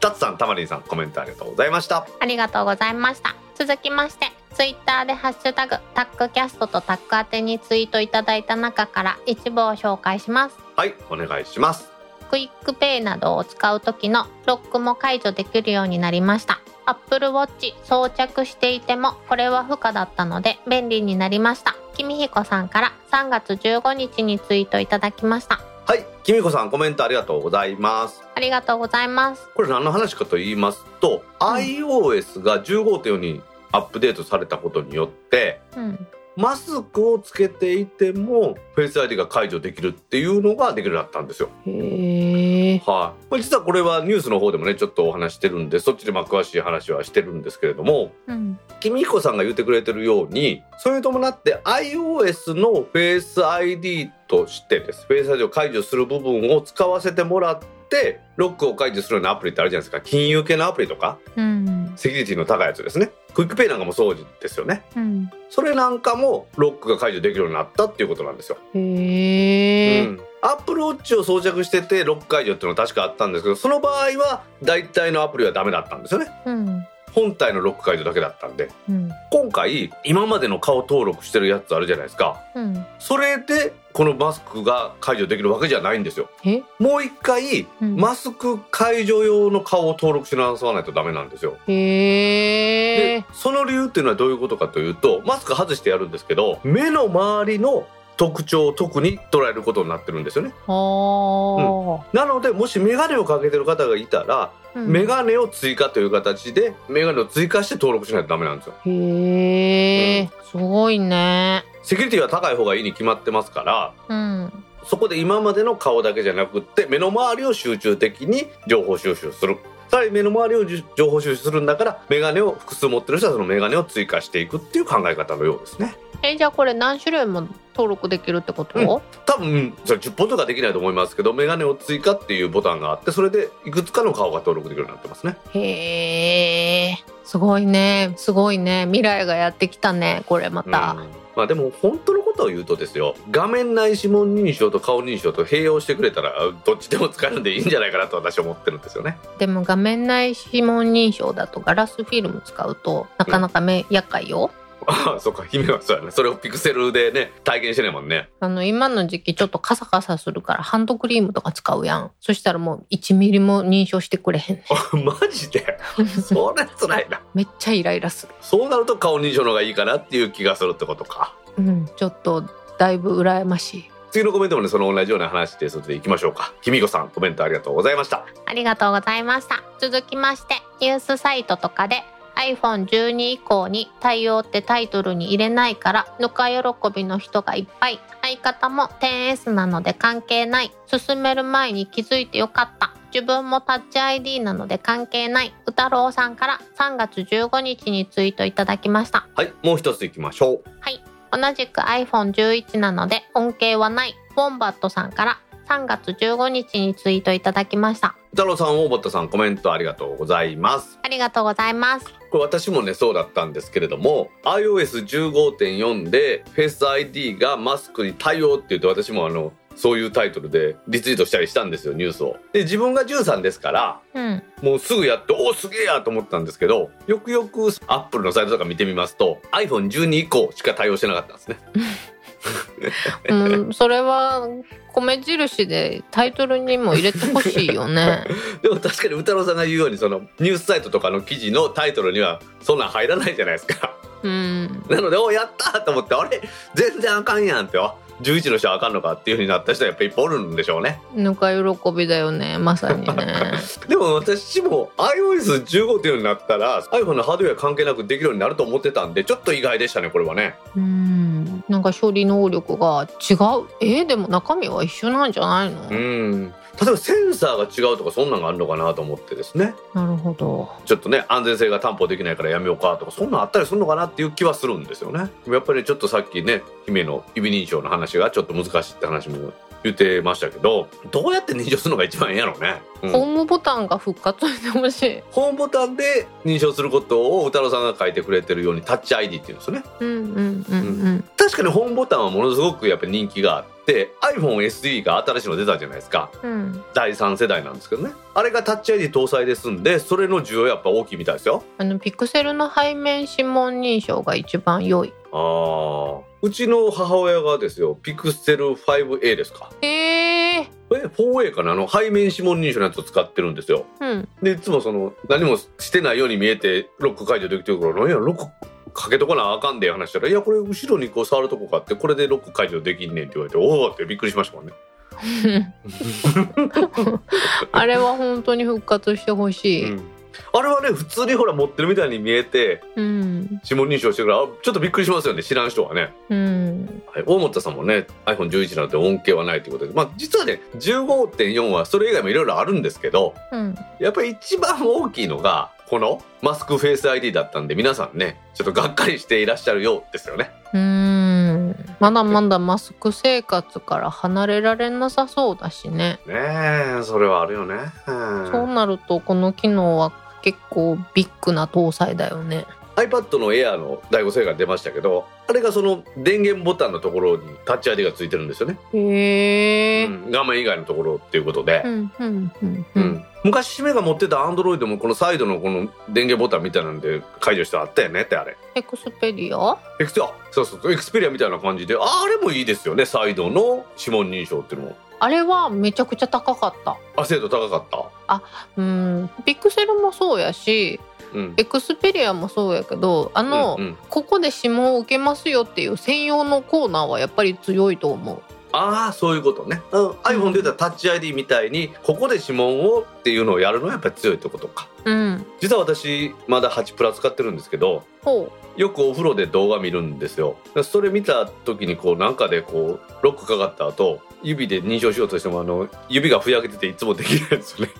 タツさんたまりんさんコメントありがとうございました。
ありがとうございました。続きまして、ツイッターでハッシュタグタックキャストとタック宛てにツイートいただいた中から一部を紹介します。
はい。お願いします
QUICPay などを使う時のロックも解除できるようになりました。Apple Watch 装着していてもこれは不可だったので便利になりました。きみひこさんから3月15日にツイートいただきました。
はいきみひこさんコメントありがとうございます
ありがとうございます。
これ何の話かと言いますと、
うん
iOS が15.4にアップデートされたことによって
うん。
マスクをつけていてもフェイス ID が解除できるっていうのができるようになったんですよ。
へえ。
はい、まあ実はこれはニュースの方でもねちょっとお話してるんでそっちでまあ詳しい話はしてるんですけれども
うん。
きみひこさんが言ってくれてるようにそれに伴って iOS のフェイス ID としてですフェイス ID を解除する部分を使わせてもらってロックを解除するようなアプリってあるじゃないですか金融系のアプリとか
うん。
セキュリティの高いやつですねクイックペイなんかもそうですよね
うん。
それなんかもロックが解除できるようになったっていうことなんですよ
へえ。
うん、アップルウォッチを装着しててロック解除っていうのは確かあったんですけどその場合は大体のアプリはダメだったんですよね
うん。
本体のロック解除だけだったんで
うん。
今回今までの顔登録してるやつあるじゃないですか
うん。
それでこのマスクが解除できるわけじゃないんですよ。
え？
もう一回
うん。
マスク解除用の顔を登録し直さないとダメなんですよ。で。その理由っていうのはどういうことかというとマスク外してやるんですけど目の周りの特徴を特に捉えることになってるんですよね。
は
なのでもし眼鏡をかけてる方がいたら、
あ。
眼鏡を追加という形で眼鏡を追加して登録しないとダメなんですよ。
へえ。すごいね。
セキュリティは高い方がいいに決まってますから
うん。
そこで今までの顔だけじゃなくって目の周りを集中的に情報収集する。さらに目の周りをじ情報収集するんだからメガネを複数持ってる人はそのメガネを追加していくっていう考え方のようですね。
えじゃあこれ何種類も登録できるってこと、
うん。多分それ10本とかできないと思いますけどメガネを追加っていうボタンがあってそれでいくつかの顔が登録できるようになってますね。
へえ。すごいね。すごいね。未来がやってきたね。これまた、
うんまあでも本当のことを言うとですよ画面内指紋認証と顔認証と併用してくれたらどっちでも使えるんでいいんじゃないかなと私は思ってるんですよね。
でも画面内指紋認証だとガラスフィルム使うとなかなかめ、厄介よ
ああそうか姫はそうやね。それをピクセルでね体験してないもんね。
あの今の時期ちょっとカサカサするからハンドクリームとか使うやん。そしたらもう1ミリも認証してくれへん。ね
あマジで？それ辛いな。
めっちゃイライラする。
そうなると顔認証の方がいいかなっていう気がするってことか。
うんちょっとだいぶ羨ましい。
次のコメントもねその同じような話ですのでいきましょうか。きみこさんコメントありがとうございました。
ありがとうございました。続きましてニュースサイトとかで iPhone12 以降に対応ってタイトルに入れないからぬか喜びの人がいっぱい。相方も 10S なので関係ない。進める前に気づいてよかった。自分もタッチ ID なので関係ない。歌郎さんから3月15日にツイートいただきました。
はいもう一ついきましょう。
はい同じく iPhone11 なので恩恵はない。ウォンバットさんから3月15日にツイートいただきました。
太郎さん大ボットさんコメントありがとうございます。
ありがとうございます。
これ私もねそうだったんですけれども iOS15.4 で Face ID がマスクに対応って言って私もあのそういうタイトルでリツイートしたりしたんですよニュースを。で自分が13ですから
うん。
もうすぐやっておおすげえやと思ったんですけどよくよくアップルのサイトとか見てみますと iPhone12 以降しか対応してなかったんですね
うん、それは米印でタイトルにも入れてほしいよね。
でも確かに歌郎さんが言うようにそのニュースサイトとかの記事のタイトルにはそんなん入らないじゃないですか。
うん、
なのでおやったーと思ってあれ？全然あかんやんってあ11の人はあかんのかっていう風になった人はやっぱりいっぱいおるんでしょうね
ぬか喜びだよね、まさにね。
でも私も iOS15 っていうようになったら iPhone のハードウェア関係なくできるようになると思ってたんでちょっと意外でしたねこれはね
うん、なんか処理能力が違う。えーでも中身は一緒なんじゃないの？
うん例えばセンサーが違うとかそんなんがあるのかなと思ってですね
なるほど。
ちょっとね安全性が担保できないからやめようかとかそんなんあったりするのかなっていう気はするんですよねやっぱりちょっとさっきね姫の指認証の話がちょっと難しいって話も言ってましたけどどうやって認証するのが一番いいんやろうね、うん
ホームボタンが復活してほしい。
ホームボタンで認証することを歌郎さんが書いてくれてるようにタッチ ID っていうんですよね
うんうんうんうん。
確かにホームボタンはものすごくやっぱり人気があって iPhone SE が新しいの出たじゃないですか。
うん、
第3世代なんですけどね。あれがタッチ ID 搭載ですんでそれの需要やっぱ大きいみたいですよ。
あのピクセルの背面指紋認証が一番良い。
あー。うちの母親がですよピクセル 5A ですか。
ええ
え 4A かな？あの背面指紋認証のやつを使ってるんですよ。
うん。
でいつもその何もしてないように見えてロック解除できてるから何やロックかけとかなあかんで話したら「いやこれ後ろにこう触るとこがあってこれでロック解除できんねん」って言われて「おお!」ってびっくりしましたもんね。
あれは本当に復活してほしい。
うんあれはね普通にほら持ってるみたいに見えて
うん。
指紋認証してるからあちょっとびっくりしますよね知らん人はね。
うん。
はい、大本さんもね iPhone11 なので恩恵はないということでまあ実はね15.4はそれ以外もいろいろあるんですけど
うん。
やっぱり一番大きいのがこのマスクフェイス ID だったんで皆さんねちょっとがっかりしていらっしゃるようですよね。
うん。まだまだマスク生活から離れられなさそうだしね。
ねえそれはあるよね。うん
そうなるとこの機能は結構ビッグな搭載だよね。
iPad の Air の第5世が出ましたけどあれがその電源ボタンのところにタッチ ID がついてるんですよね、
へえ。
うん。画面以外のところっていうことで。
う、んうんうんう。
うん。ん昔姫が持ってた Android もこのサイドのこの電源ボタンみたいなんで解除してあったよねってあれ。
エクスペリア？
エクスあそうそうそう。エクスペリアみたいな感じでああれもいいですよねサイドの指紋認証っていうのも。
あれはめちゃくちゃ高かった。
あ精度高かった？
うん。ピクセルもそうやし、
うん
エクスペリアもそうやけど、あの、
うんうん。
ここで指紋を受けますよっていう専用のコーナーはやっぱり強いと思う。
ああそういうことね、うん、iPhone で言ったらタッチ ID みたいにここで指紋をっていうのをやるのはやっぱり強いってことか。
うん。
実は私まだ8プラ使ってるんですけど
ほ
よくお風呂で動画見るんですよ。それ見た時にこうなんかでこうロックかかった後指で認証しようとしてもあの指がふやけてていつもできないですよね。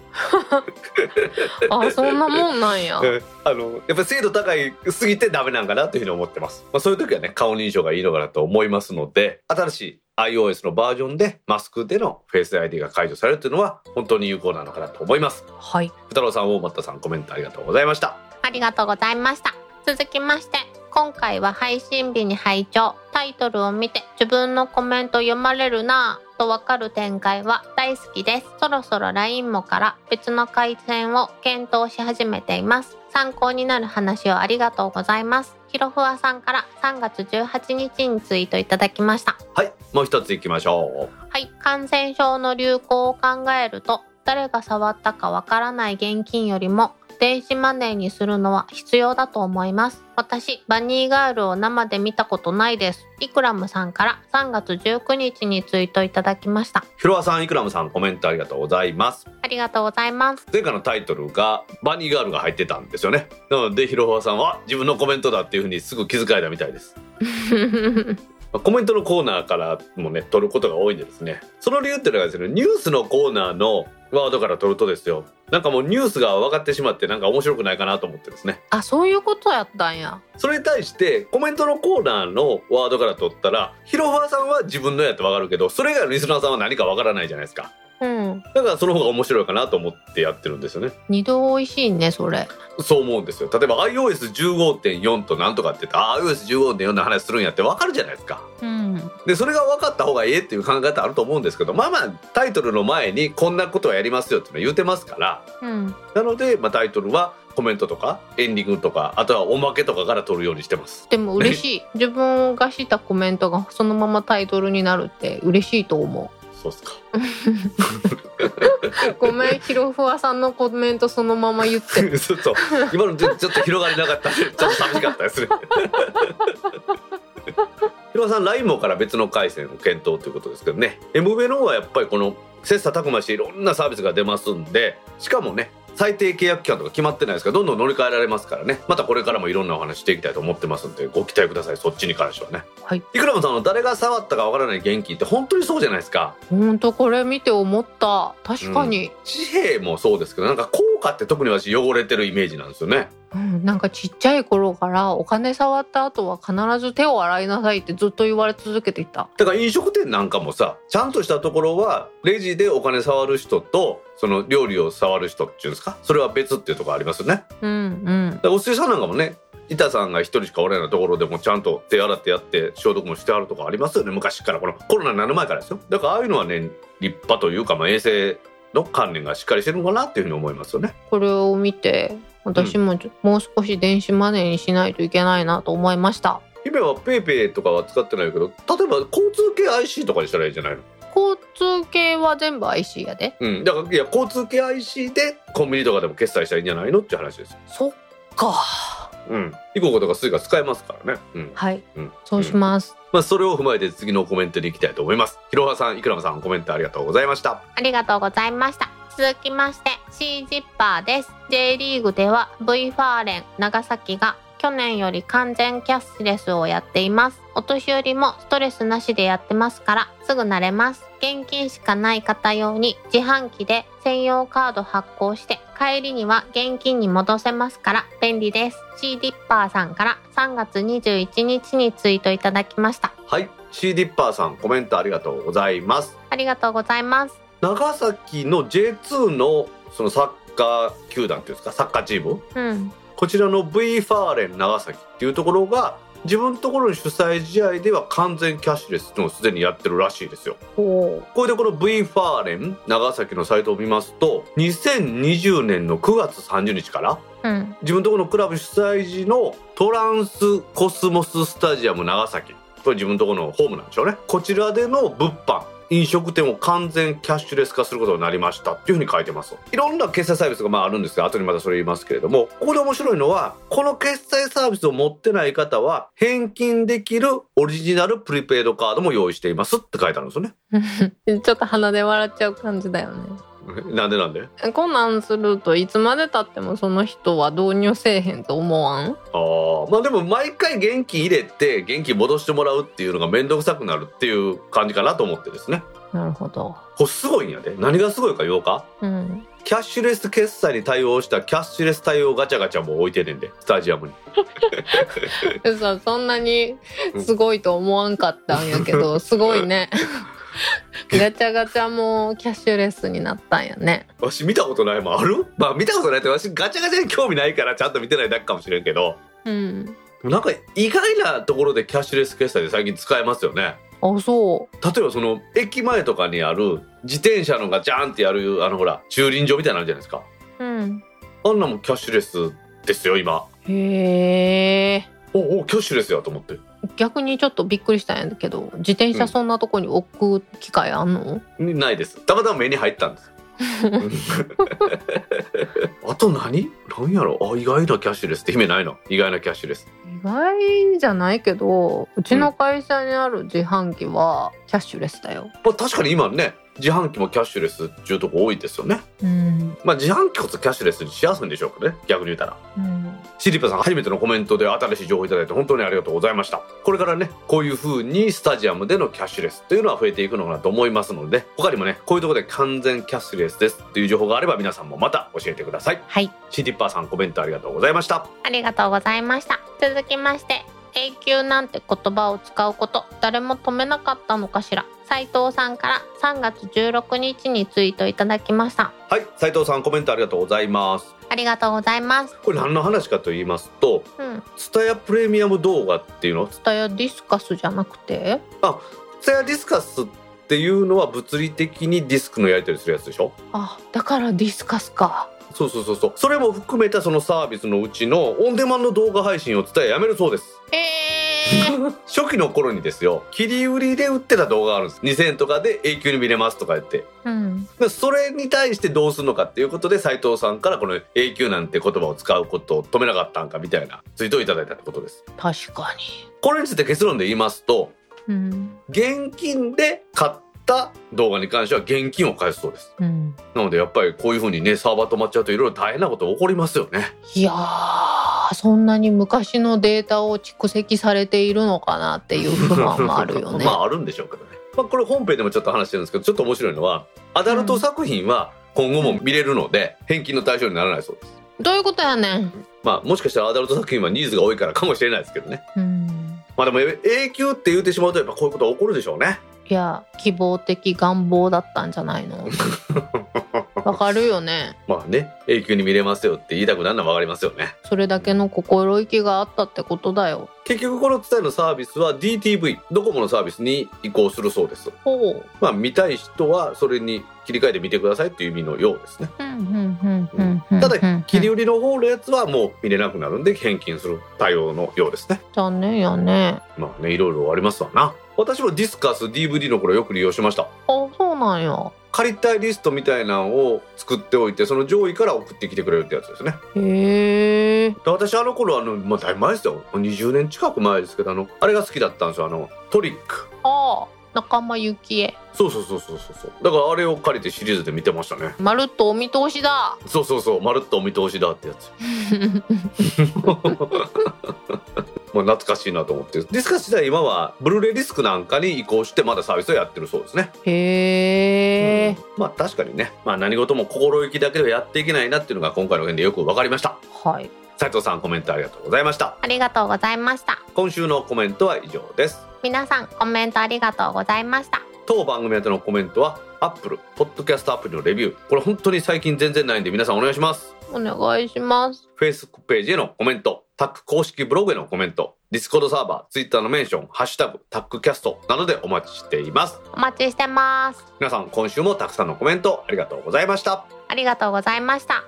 あそんなもんなんや。
う んあのやっぱり精度高いすぎてダメなんかなというふうに思ってます、まあ、そういう時はね顔認証がいいのかなと思いますので新しい iOS のバージョンでマスクでのフェイス ID が解除されるというのは本当に有効なのかなと思います。
はい。
ふ太郎さん大又さんコメントありがとうございました。
ありがとうございました。続きまして今回は配信日に拝聴。タイトルを見て自分のコメント読まれるなぁとわかる展開は大好きです。そろそろ LINE もから別の回線を検討し始めています。参考になる話をありがとうございます。ひろふわさんから3月18日にツイートいただきました。
はいもう一ついきましょ
はい、感染症の流行を考えると誰が触ったかわからない現金よりも電子マネーにするのは必要だと思います。私バニーガールを生で見たことないです。イクラムさんから3月19日にツイートいただきました。
うひろわさんイクラムさんコメントありがとうございます。
ありがとうございます。
前回のタイトルがバニーガールが入ってたんですよね。なのでひろわさんは自分のコメントだっていうふうにすぐ気づかれたみたいです まあコメントのコーナーからもね取ることが多いんでですね。その理由っていうのがですねニュースのコーナーのワードから取るとですよ。なんかもうニュースが分かってしまってなんか面白くないかなと思ってですね。
あそういうことやったんや。
それに対してコメントのコーナーのワードから取ったらヒロファーさんは自分のやって分かるけどそれ以外のリスナーさんは何か分からないじゃないですか
うん。
だからその方が面白いかなと思ってやってるんですよね。
二度美味しいねそれ。
そう思うんですよ。例えば iOS15.4 となんとかって言ったらあ iOS15.4 の話するんやって分かるじゃないですか。
うん。
でそれが分かった方がええっていう考え方あると思うんですけどまあまあタイトルの前にこんなことはやりますよっていうのは言うてますから。
うん。
なので、まあ、タイトルはコメントとかエンディングとかあとはおまけとかから取るようにしてます。
でも嬉しい。自分がしたコメントがそのままタイトルになるって嬉しいと思う
そうっすか。
ごめん、ひろふわさんのコメントそのまま言って。
ちょっと今のちょっと広がりなかった。ちょっと寂しかったですね。広川さんライモから別の回線を検討ということですけどね。MV の方はやっぱりこの切磋琢磨していろんなサービスが出ますんでしかもね最低契約期間とか決まってないですからどんどん乗り換えられますからねまたこれからもいろんなお話していきたいと思ってますんでご期待くださいそっちに関してはね
はい。
いくらもさんの誰が触ったかわからない現金って本当にそうじゃないですか
ほんとこれ見て思った。確かに。
紙幣もそうですけどなんか硬貨って特に私汚れてるイメージなんですよね
うん、なんかちっちゃい頃からお金触った後は必ず手を洗いなさいってずっと言われ続けていた。
だから飲食店なんかもさちゃんとしたところはレジでお金触る人とその料理を触る人っていうんですか？それは別っていうところありますよね。
うんうん。
お寿司屋さんなんかもね板さんが一人しかおらないところでもちゃんと手洗ってやって消毒もしてあるとかありますよね。昔から。このコロナになる前からですよ。だからああいうのはね立派というか、まあ、衛生の関連がしっかりしてるのかなっていうふうに思いますよね。
これを見て私もちょもう少し電子マネーにしないといけないなと思いました。
今はペイペイとかは使ってないけど例えば交通系 IC とかにしたらいいんじゃないの。
交通系は全部 IC やで。
うんだからいや交通系 IC でコンビニとかでも決済したらいいんじゃないのっていう話です
そっか。
うん、イコカとかスイカ使えますからね。うん、
はい。
うん、
そうし
す。
ます。
まあ、それを踏まえて次のコメントに行きたいと思います。ひろはさん、いくらまさん、コメントありがとうございました。
ありがとうございました。続きまして、シージッパーです。J リーグでは V ファーレン長崎が去年より完全キャッシュレスをやっています。お年寄りもストレスなしでやってますから、すぐ慣れます。現金しかない方用に自販機で専用カード発行して、帰りには現金に戻せますから便利です。シーディッパーさんから3月21日にツイートいただきました。
はい、シーディッパーさん、コメントありがとうございます。
ありがとうございます。
長崎の J2 のそのサッカー球団っていうんですか、サッカーチーム？
うん。
こちらの V ファーレン長崎っていうところが、自分のところの主催試合では完全キャッシュレスのすでにやってるらしいですよ。これでこの V ファーレン長崎のサイトを見ますと2020年の9月30日から
うん。
自分のところのクラブ主催時のトランスコスモススタジアム長崎これ自分のところのホームなんでしょうねこちらでの物販飲食店を完全キャッシュレス化することになりましたっていうふうに書いてますいろんな決済サービスがまああるんですが後にまたそれ言いますけれどもここで面白いのはこの決済サービスを持ってない方は返金できるオリジナルプリペイドカードも用意していますって書いてあるんですよね
ちょっと鼻で笑っちゃう感じだよね。
なんでなんで？
こんなんするといつまでたってもその人は導入せえへんと思わん？
ああまあでも毎回現金入れて現金戻してもらうっていうのが面倒くさくなるっていう感じかなと思ってですね
なるほど。
これすごいんやで何がすごいか言おうか？
うん。
キャッシュレス決済に対応したキャッシュレス対応ガチャガチャも置いてんねんでスタジアムに
嘘、そんなにすごいと思わんかったんやけど、すごいね。ガチャガチャもキャッシュレスになったんやね。
わし見たことないもんある？まあ見たことないってわしガチャガチャに興味ないからちゃんと見てないだけかもしれんけど
うん。
なんか意外なところでキャッシュレス決済で最近使えますよね
あ、そ
例えばその駅前とかにある自転車のがジャーンってやるあのほら駐輪場みたいなのあるじゃないですか
う。うん。
あんなもんキャッシュレスですよ今
へえ。
おおキャッシュレスやと思って
逆にちょっとびっくりしたんやけど、自転車そんなとこに置く機会あんの、
ないです。たまたま目に入ったんです。あと何？何やろ？あ意外なキャッシュレスって意味ないの？意外なキャッシュレス。
意外じゃないけど、うちの会社にある自販機はキャッシュレスだよ。
まあ確かに今ね自販機もキャッシュレスっていうとこ多いですよね
うん。
まあ自販機こそキャッシュレスにしやすいんでしょうかね逆に言ったら
うん。
シリパさん初めてのコメントで新しい情報いただいて本当にありがとうございましたこれからねこういう風にスタジアムでのキャッシュレスっていうのは増えていくのかなと思いますので他にもねこういうところで完全キャッシュレスですっていう情報があれば皆さんもまた教えてください
はい。
シリッパーさんコメントありがとうございました
ありがとうございました。続きまして、永久なんて言葉を使うこと、誰も止めなかったのかしら。斉藤さんから3月16日にツイートいただきました。
はい斉藤さんコメントありがとうございます
ありがとうございます。
これ何の話かと言いますと
うん。
ツタヤプレミアム動画っていうの？
ツタヤディスカスじゃなくて？
ツタヤディスカスっていうのは物理的にディスクのやり取りするやつでしょ？
あ、だからディスカスか。
そうそうそうそうそれも含めたそのサービスのうちのオンデマンド動画配信を伝えやめるそうです
えー。
初期の頃にですよ切り売りで売ってた動画があるんです2000円とかで永久に見れますとか言って
うん。
でそれに対してどうするのかっていうことで斉藤さんからこの永久なんて言葉を使うことを止めなかったんかみたいなツイートをいただいたってことです
確か
これについて結論で言いますと
に。うん。
現金で買った動画に関しては現金を返すそうです
うん。
なのでやっぱりこういう風にねサーバー止まっちゃうといろいろ大変なこと起こりますよね
いやー、そんなに昔のデータを蓄積されているのかなっていう不満もあるよね。
まああるんでしょうけどね、まあ、これ本編でもちょっと話してるんですけどちょっと面白いのはアダルト作品は今後も見れるので返金の対象にならないそうです
どういうことやねん。
まあもしかしたらアダルト作品はニーズが多いからかもしれないですけどね
うん。
まあでも永久って言ってしまうとやっぱこういうことが起こるでしょうね
いや、希望的願望だったんじゃないの？わかるよね。
まあね永久に見れますよって言いたくなるのは分かりますよね
それだけの心意気があったってことだよ。
結局この伝えのサービスは DTV ドコモのサービスに移行するそうです
ほう。
まあ見たい人はそれに切り替えて見てくださいっていう意味のようですね
うんうんうんうんうん
ただ
うん
切り売りの方のやつはもう見れなくなるんで返金する対応のようですね
残念やね。
まあねいろいろありますわな私もディスカス DVD の頃よく利用しました
あ、そうなんや。
借りたいリストみたいなのを作っておいてその上位から送ってきてくれるってやつですね
へえ。
で私あの頃あのまあだいぶ前ですよ20年近く前ですけどあのあれが好きだったんですよあのトリック
ああ、仲間由紀恵。
そうそうそうそうそうだからあれを借りてシリーズで見てましたね
まるっとお見通しだ。
そうそうそうまるっとお見通しだってやつ まあ懐かしいなと思ってディスカス自体今はブルーレイディスクなんかに移行してまだサービスをやってるそうですね
へえ。
まあ確かにね、まあ、何事も心意気だけではやっていけないなっていうのが今回の件でよく分かりました
はい。
斉藤さんコメントありがとうございました
ありがとうございました。
今週のコメントは以上です
皆さんコメントありがとうございました。
当番組宛てのコメントは Apple ポッドキャストアプリのレビューこれ本当に最近全然ないんで皆さんお願いします
お願いします。
Facebook ページへのコメントタック公式ブログへのコメント Discord サーバー Twitter のメンションハッシュタグタックキャストなどでお待ちしています
お待ちしてます。
皆さん今週もたくさんのコメントありがとうございました
ありがとうございました。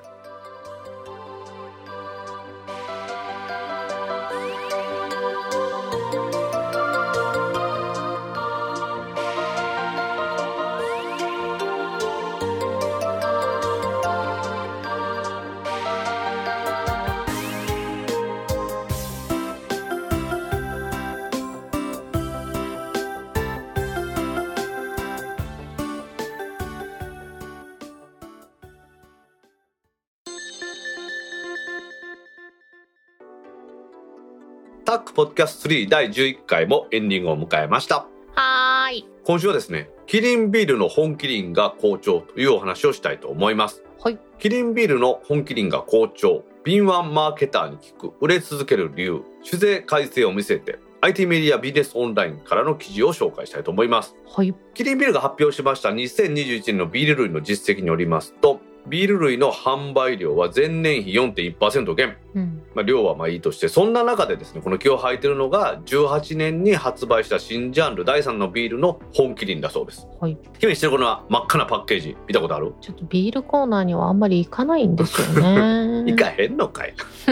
ポッドキャスト3第11回もエンディングを迎えました
はーい。
今週はですねキリンビールの本キリンが好調というお話をしたいと思います。
はい。
キリンビールの本キリンが好調。敏腕マーケターに聞く売れ続ける理由。酒税改正を見せて IT メディアビジネスオンラインからの記事を紹介したいと思います。
はい。
キリンビールが発表しました2021年のビール類の実績によりますと、ビール類の販売量は前年比4.1%減。
うん。
まあ、量はまあいいとして、そんな中でですね、この気を吐いてるのが、18年に発売した新ジャンル第3のビールの本キリンだそうです。
はい。
姫してるこの真っ赤なパッケージ、見たことある？
ちょっとビールコーナーにはあんまり行かないんですよね。
いかへんのかい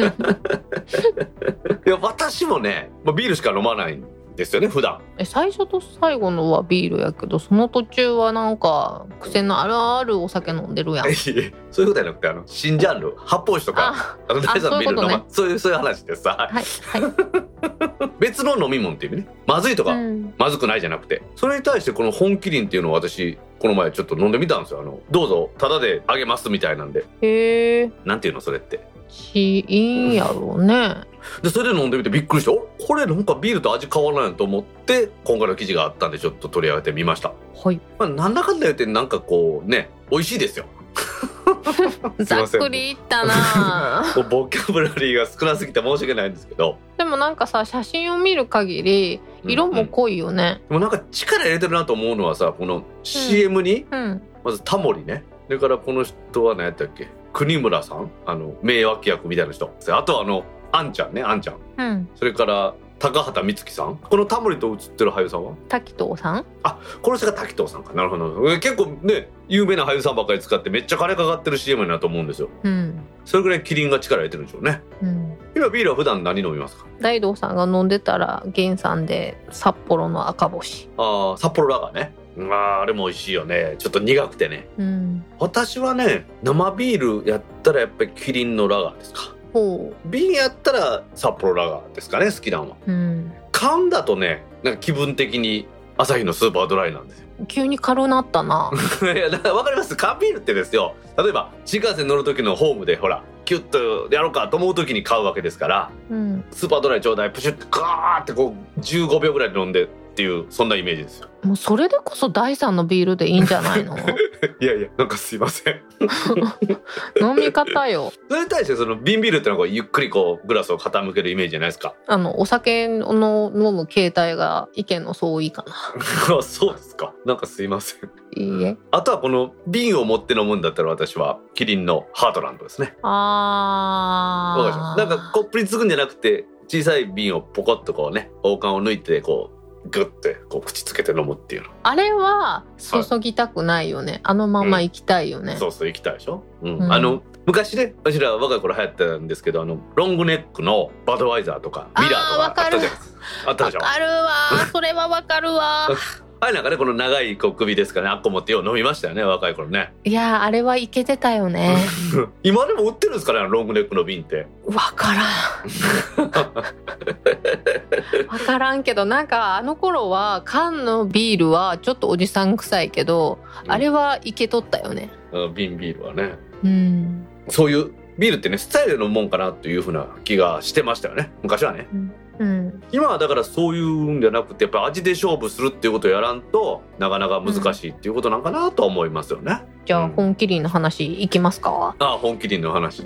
いや、私もね、まあ、ビールしか飲まないんですよね、普段。
え最初と最後のはビールやけどその途中はなんか癖のあるあるお酒飲んでるやん
そういうことじゃなくて、あの、新ジャンル、発泡酒とか、
あ
あの、第3のビールの、
そう
そういう、そういう話でさ、
はいはい、
別の飲み物っていう意味ね、まずいとか、
うん、
まずくないじゃなくて、それに対してこの本麒麟っていうのを私、この前ちょっと飲んでみたんですよ。あの、どうぞ、タダであげますみたいなんで。
へえ
なんていうの、それって。
しいいんやろうね。
で、それで飲んでみてびっくりして、おこれなんかビールと味変わらないと思って、今回の記事があったんでちょっと取り上げてみました。
はい。
まあ、なんだかんだ言ってなんかこうね、美味しいですよ。
ざっくりいったな
ボキャブラリーが少なすぎて申し訳ないんですけど。
でもなんかさ写真を見る限り色も濃いよね。
でもなんか力入れてるなと思うのはさ、この CM に、
うん。
まずタモリね。それからこの人は何やったっけ？国村さんあの、名脇役みたいな人。あとはあの、あんちゃんね、あんちゃん。
うん
それから、高畑充希さん。このタモリと写ってる俳優さんは？
滝藤さん？
この人が滝藤さんか。なるほど。え結構ね、有名な俳優さんばっかり使ってめっちゃ金かかってる CM になると思うんですよ。
うん
それぐらいキリンが力入れてるんでしょうね。
うん
今ビールは普段何飲みますか？
大道さんが飲んでたら原産で札幌の赤星
ああ、札幌ラガーね。まあ、あれも美味しいよね。ちょっと苦くてね。
うん
私はね、生ビールやったらやっぱりキリンのラガーですか。
ほ
瓶やったら札幌ラガーですかね、好きなのは。
ううん
缶だとね、なんか気分的に朝日のスーパードライなんですよ。
急に軽なったな
いや、だから分かります。缶ビールってですよ。例えば、新幹線乗る時のホームで、ほら、キュッとやろうかと思う時に買うわけですから、
うん
スーパードライちょうだい、プシュッとガーってこう、15秒ぐらいで飲んでっていう、そんなイメージですよ。
もうそれでこそ第三のビールでいいんじゃないの？
いやいや、なんかすいません。
飲み方よ
それに対して、その瓶ビールってのはこう、ゆっくりこう、グラスを傾けるイメージじゃないですか？
あのお酒の飲む形態が意見の相違かな
あそうですか。なんかすいません。
いいえ
あとはこの瓶を持って飲むんだったら私はキリンのハートランドですね。
あ
すなんかコップにつくんじゃなくて小さい瓶をポコッとこうね王冠を抜いてこうグッてこう口つけて飲むっていうの。
あれは注ぎたくないよね、あのまま行きたいよね、
そうそう行きたいでしょ？うん。
うん
あの昔ね私ら若い頃流行ったんですけどあのロングネックのバドワイザーとかミラーとかあったじゃないですか。あったでしょ。
わかるわそれはわかるわ
あれなんかねこの長いこう首ですかね。あっこ持ってよう飲みましたよね。若い頃ね。
いやあれはいけてたよね。
今でも売ってるんですかね？ロングネックの瓶って。
わからん。わからんけどなんかあの頃は缶のビールはちょっとおじさん臭いけど、あれはいけとったよね。
うん瓶ビールはね。
うん。
そういうビールってねスタイルのもんかなというふうな気がしてましたよね。昔はね。
うん
今はだからそういうんじゃなくてやっぱ味で勝負するっていうことをやらんとなかなか難しいっていうことなんかなとは思いますよね、
じゃあ
うん
本麒麟の話いきますか。
ああ本麒麟の話。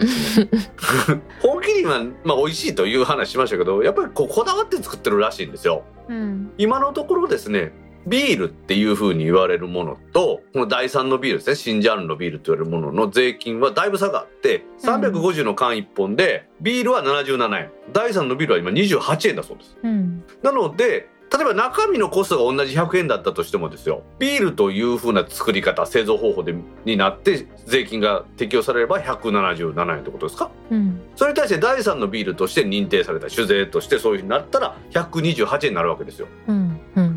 本麒麟はまあ美味しいという話しましたけどやっぱりこうこだわって作ってるらしいんですよ。
うん。
今のところですねビールっていう風に言われるものと、この第3のビールですね、新ジャンルのビールって言われるものの税金はだいぶ差があって、350の缶1本で、ビールは77円、第3のビールは今28円だそうです。
うん。
なので、例えば中身のコストが同じ100円だったとしてもですよ、ビールという風な作り方、製造方法でになって税金が適用されれば177円ってことですか？
うん。
それに対して第3のビールとして認定された酒税としてそういう風になったら128円になるわけですよ。
うんうん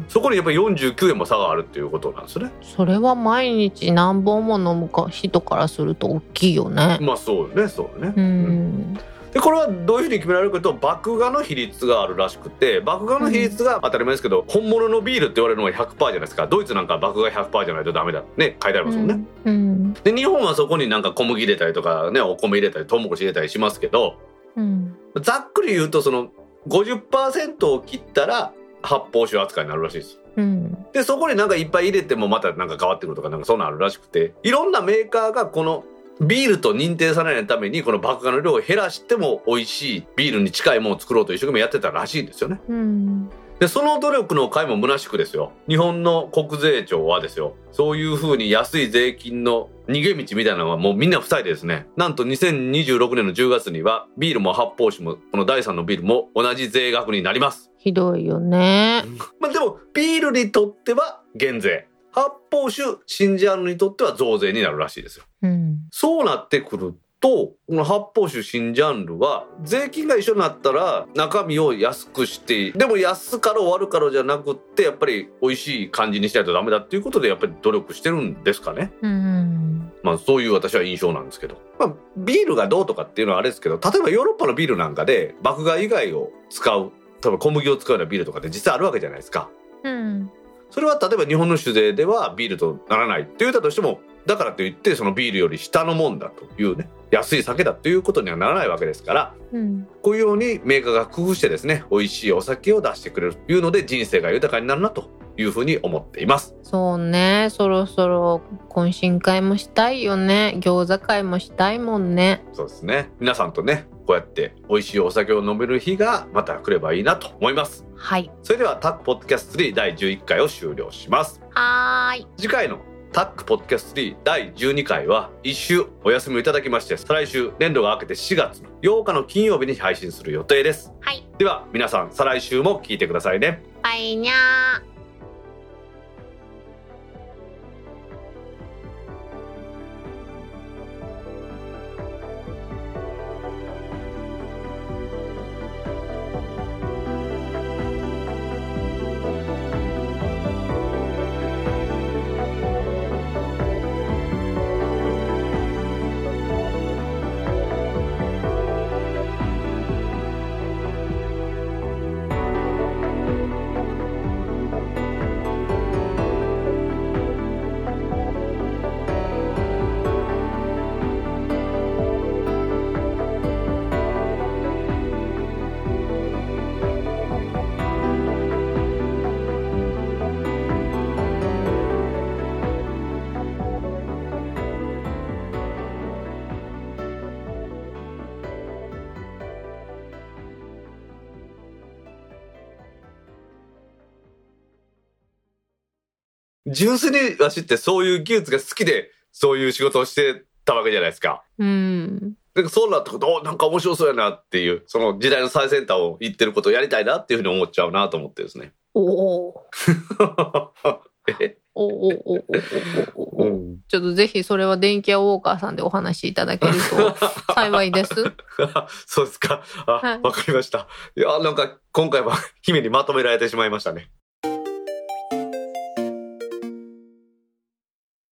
そこにやっぱり49円も差があるっていうことなんですね。
それは毎日何本も飲むか人からすると大きいよね
まあそうよね、そうよね。
う
うん
ん
で、これはどういうふうに決められるかと麦芽の比率があるらしくて、麦芽の比率が当たり前ですけど、本物のビールって言われるのが100%じゃないですか。ドイツなんか麦芽100%じゃないとダメだ。ね、書いてありますもんね。
うん
で、日本はそこになんか小麦入れたりとか、ね、お米入れたり、トウモロコシ入れたりしますけど、
うん
ざっくり言うと、その50%を切ったら発泡酒扱いになるらしいです。
ううん。
で、そこになんかいっぱい入れてもまたなんか変わってくるとかなんかそんなんあるらしくて、いろんなメーカーがこのビールと認定されないためにこの麦芽の量を減らしても美味しいビールに近いものを作ろうと一生懸命やってたらしいんですよね。
うん。
で、その努力の甲斐も虚しくですよ。日本の国税庁はですよ、そういう風に安い税金の逃げ道みたいなのはもうみんな塞いでですね、なんと2026年の10月にはビールも発泡酒もこの第3のビールも同じ税額になります。
ひどいよね。
まあでもビールにとっては減税。発泡酒、新ジャンルにとっては増税になるらしいですよ。
うん。
そうなってくると、この発泡酒新ジャンルは、税金が一緒になったら中身を安くして、でも安かろう悪かろうじゃなくって、やっぱり美味しい感じにしないとダメだっていうことで、やっぱり努力してるんですかね。
うん。
まあそういう私は印象なんですけど。まあビールがどうとかっていうのはあれですけど、例えばヨーロッパのビールなんかで、麦芽以外を使う、例えば小麦を使うようなビールとかって実際あるわけじゃないですか。
うん。
それは例えば日本の酒税ではビールとならないって言ったとしてもだからといってそのビールより下のもんだというね安い酒だということにはならないわけですから
うん。
こういうようにメーカーが工夫してですね美味しいお酒を出してくれるというので人生が豊かになるなというふうに思っています
そうね。そろそろ懇親会もしたいよね。餃子会もしたいもんね。
そうですね皆さんとねこうやって美味しいお酒を飲める日がまた来ればいいなと思います
はい。
それではタックポッドキャスト3第11回を終了します
はーい。
次回のタックポッドキャスト3第12回は一週お休みをいただきまして再来週年度が明けて4月の8日の金曜日に配信する予定です
はい。
では皆さん再来週も聞いてくださいね
バイニャー。
純粋にわしってそういう技術が好きでそういう仕事をしてたわけじゃないですか
うん。
でそうなってくるとおなんか面白そうやなっていうその時代の最先端を言ってることをやりたいなっていうふうに思っちゃうなと思ってですね
おお。
え？
おおおおおおお。ちょっとぜひそれは電気屋ウォーカーさんでお話しいただけると 幸いです。
そうですか。あ、わ、
はい
かりました。いや、なんか、今回は 姫にまとめられてしまいましたね。